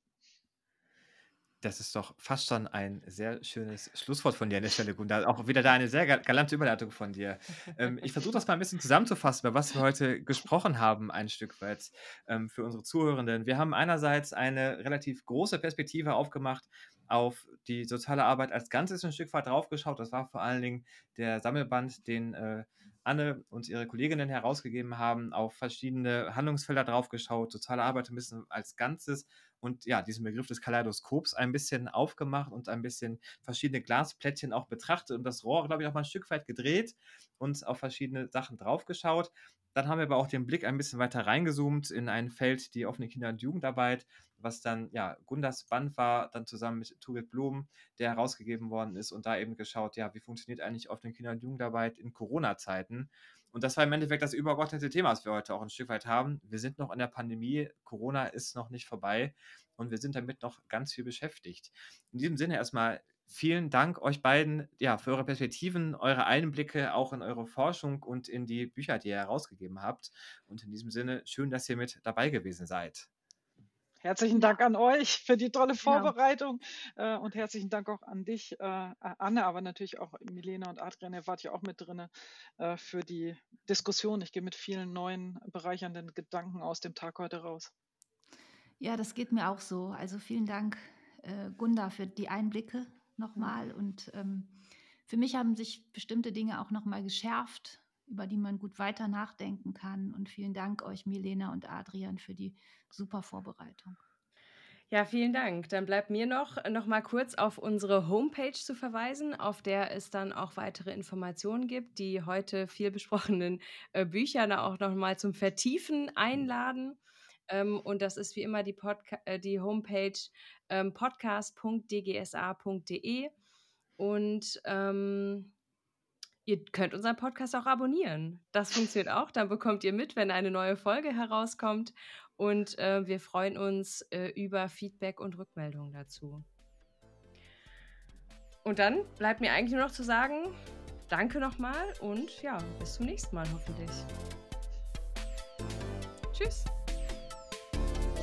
Das ist doch fast schon ein sehr schönes Schlusswort von dir an der Stelle, Gunda. Auch wieder da eine sehr ga- galante Überleitung von dir. Ähm, ich versuche das mal ein bisschen zusammenzufassen, über was wir heute gesprochen haben, ein Stück weit ähm, für unsere Zuhörenden. Wir haben einerseits eine relativ große Perspektive aufgemacht auf die soziale Arbeit als Ganzes ein Stück weit draufgeschaut. Das war vor allen Dingen der Sammelband, den äh, Anne und ihre Kolleginnen herausgegeben haben, auf verschiedene Handlungsfelder draufgeschaut, soziale Arbeit ein bisschen als Ganzes und ja, diesen Begriff des Kaleidoskops ein bisschen aufgemacht und ein bisschen verschiedene Glasplättchen auch betrachtet und das Rohr, glaube ich, auch mal ein Stück weit gedreht und auf verschiedene Sachen draufgeschaut. Dann haben wir aber auch den Blick ein bisschen weiter reingezoomt in ein Feld, die offene Kinder- und Jugendarbeit, was dann, ja, Gundas Band war, dann zusammen mit Turit Blum, der herausgegeben worden ist und da eben geschaut, ja, wie funktioniert eigentlich offene Kinder- und Jugendarbeit in Corona-Zeiten. Und das war im Endeffekt das übergeordnete Thema, was wir heute auch ein Stück weit haben. Wir sind noch in der Pandemie, Corona ist noch nicht vorbei. und wir sind damit noch ganz viel beschäftigt. In diesem Sinne erstmal vielen Dank euch beiden ja, für eure Perspektiven, eure Einblicke auch in eure Forschung und in die Bücher, die ihr herausgegeben habt. Und in diesem Sinne, schön, dass ihr mit dabei gewesen seid. Herzlichen Dank an euch für die tolle. Vorbereitung genau. äh, und herzlichen Dank auch an dich, äh, Anne, aber natürlich auch Milena und Adrian, ihr wart ja auch mit drin äh, für die Diskussion. Ich gehe mit vielen neuen, bereichernden Gedanken aus dem Tag heute raus. Ja, das geht mir auch so. Also vielen Dank, Gunda, für die Einblicke nochmal. Und ähm, für mich haben sich bestimmte Dinge auch nochmal geschärft, über die man gut weiter nachdenken kann. Und vielen Dank euch, Milena und Adrian, für die super Vorbereitung. Ja, vielen Dank. Dann bleibt mir noch, noch mal kurz auf unsere Homepage zu verweisen, auf der es dann auch weitere Informationen gibt, die heute viel besprochenen äh, Bücher da auch noch mal zum Vertiefen einladen. Ähm, und das ist wie immer die, Podca äh, die Homepage ähm, podcast.dgsa.de. Und ähm, Ihr könnt unseren Podcast auch abonnieren. Das funktioniert auch. Dann bekommt ihr mit, wenn eine neue Folge herauskommt. Und äh, wir freuen uns äh, über Feedback und Rückmeldungen dazu. Und dann bleibt mir eigentlich nur noch zu sagen, danke nochmal und ja, bis zum nächsten Mal hoffentlich. Tschüss.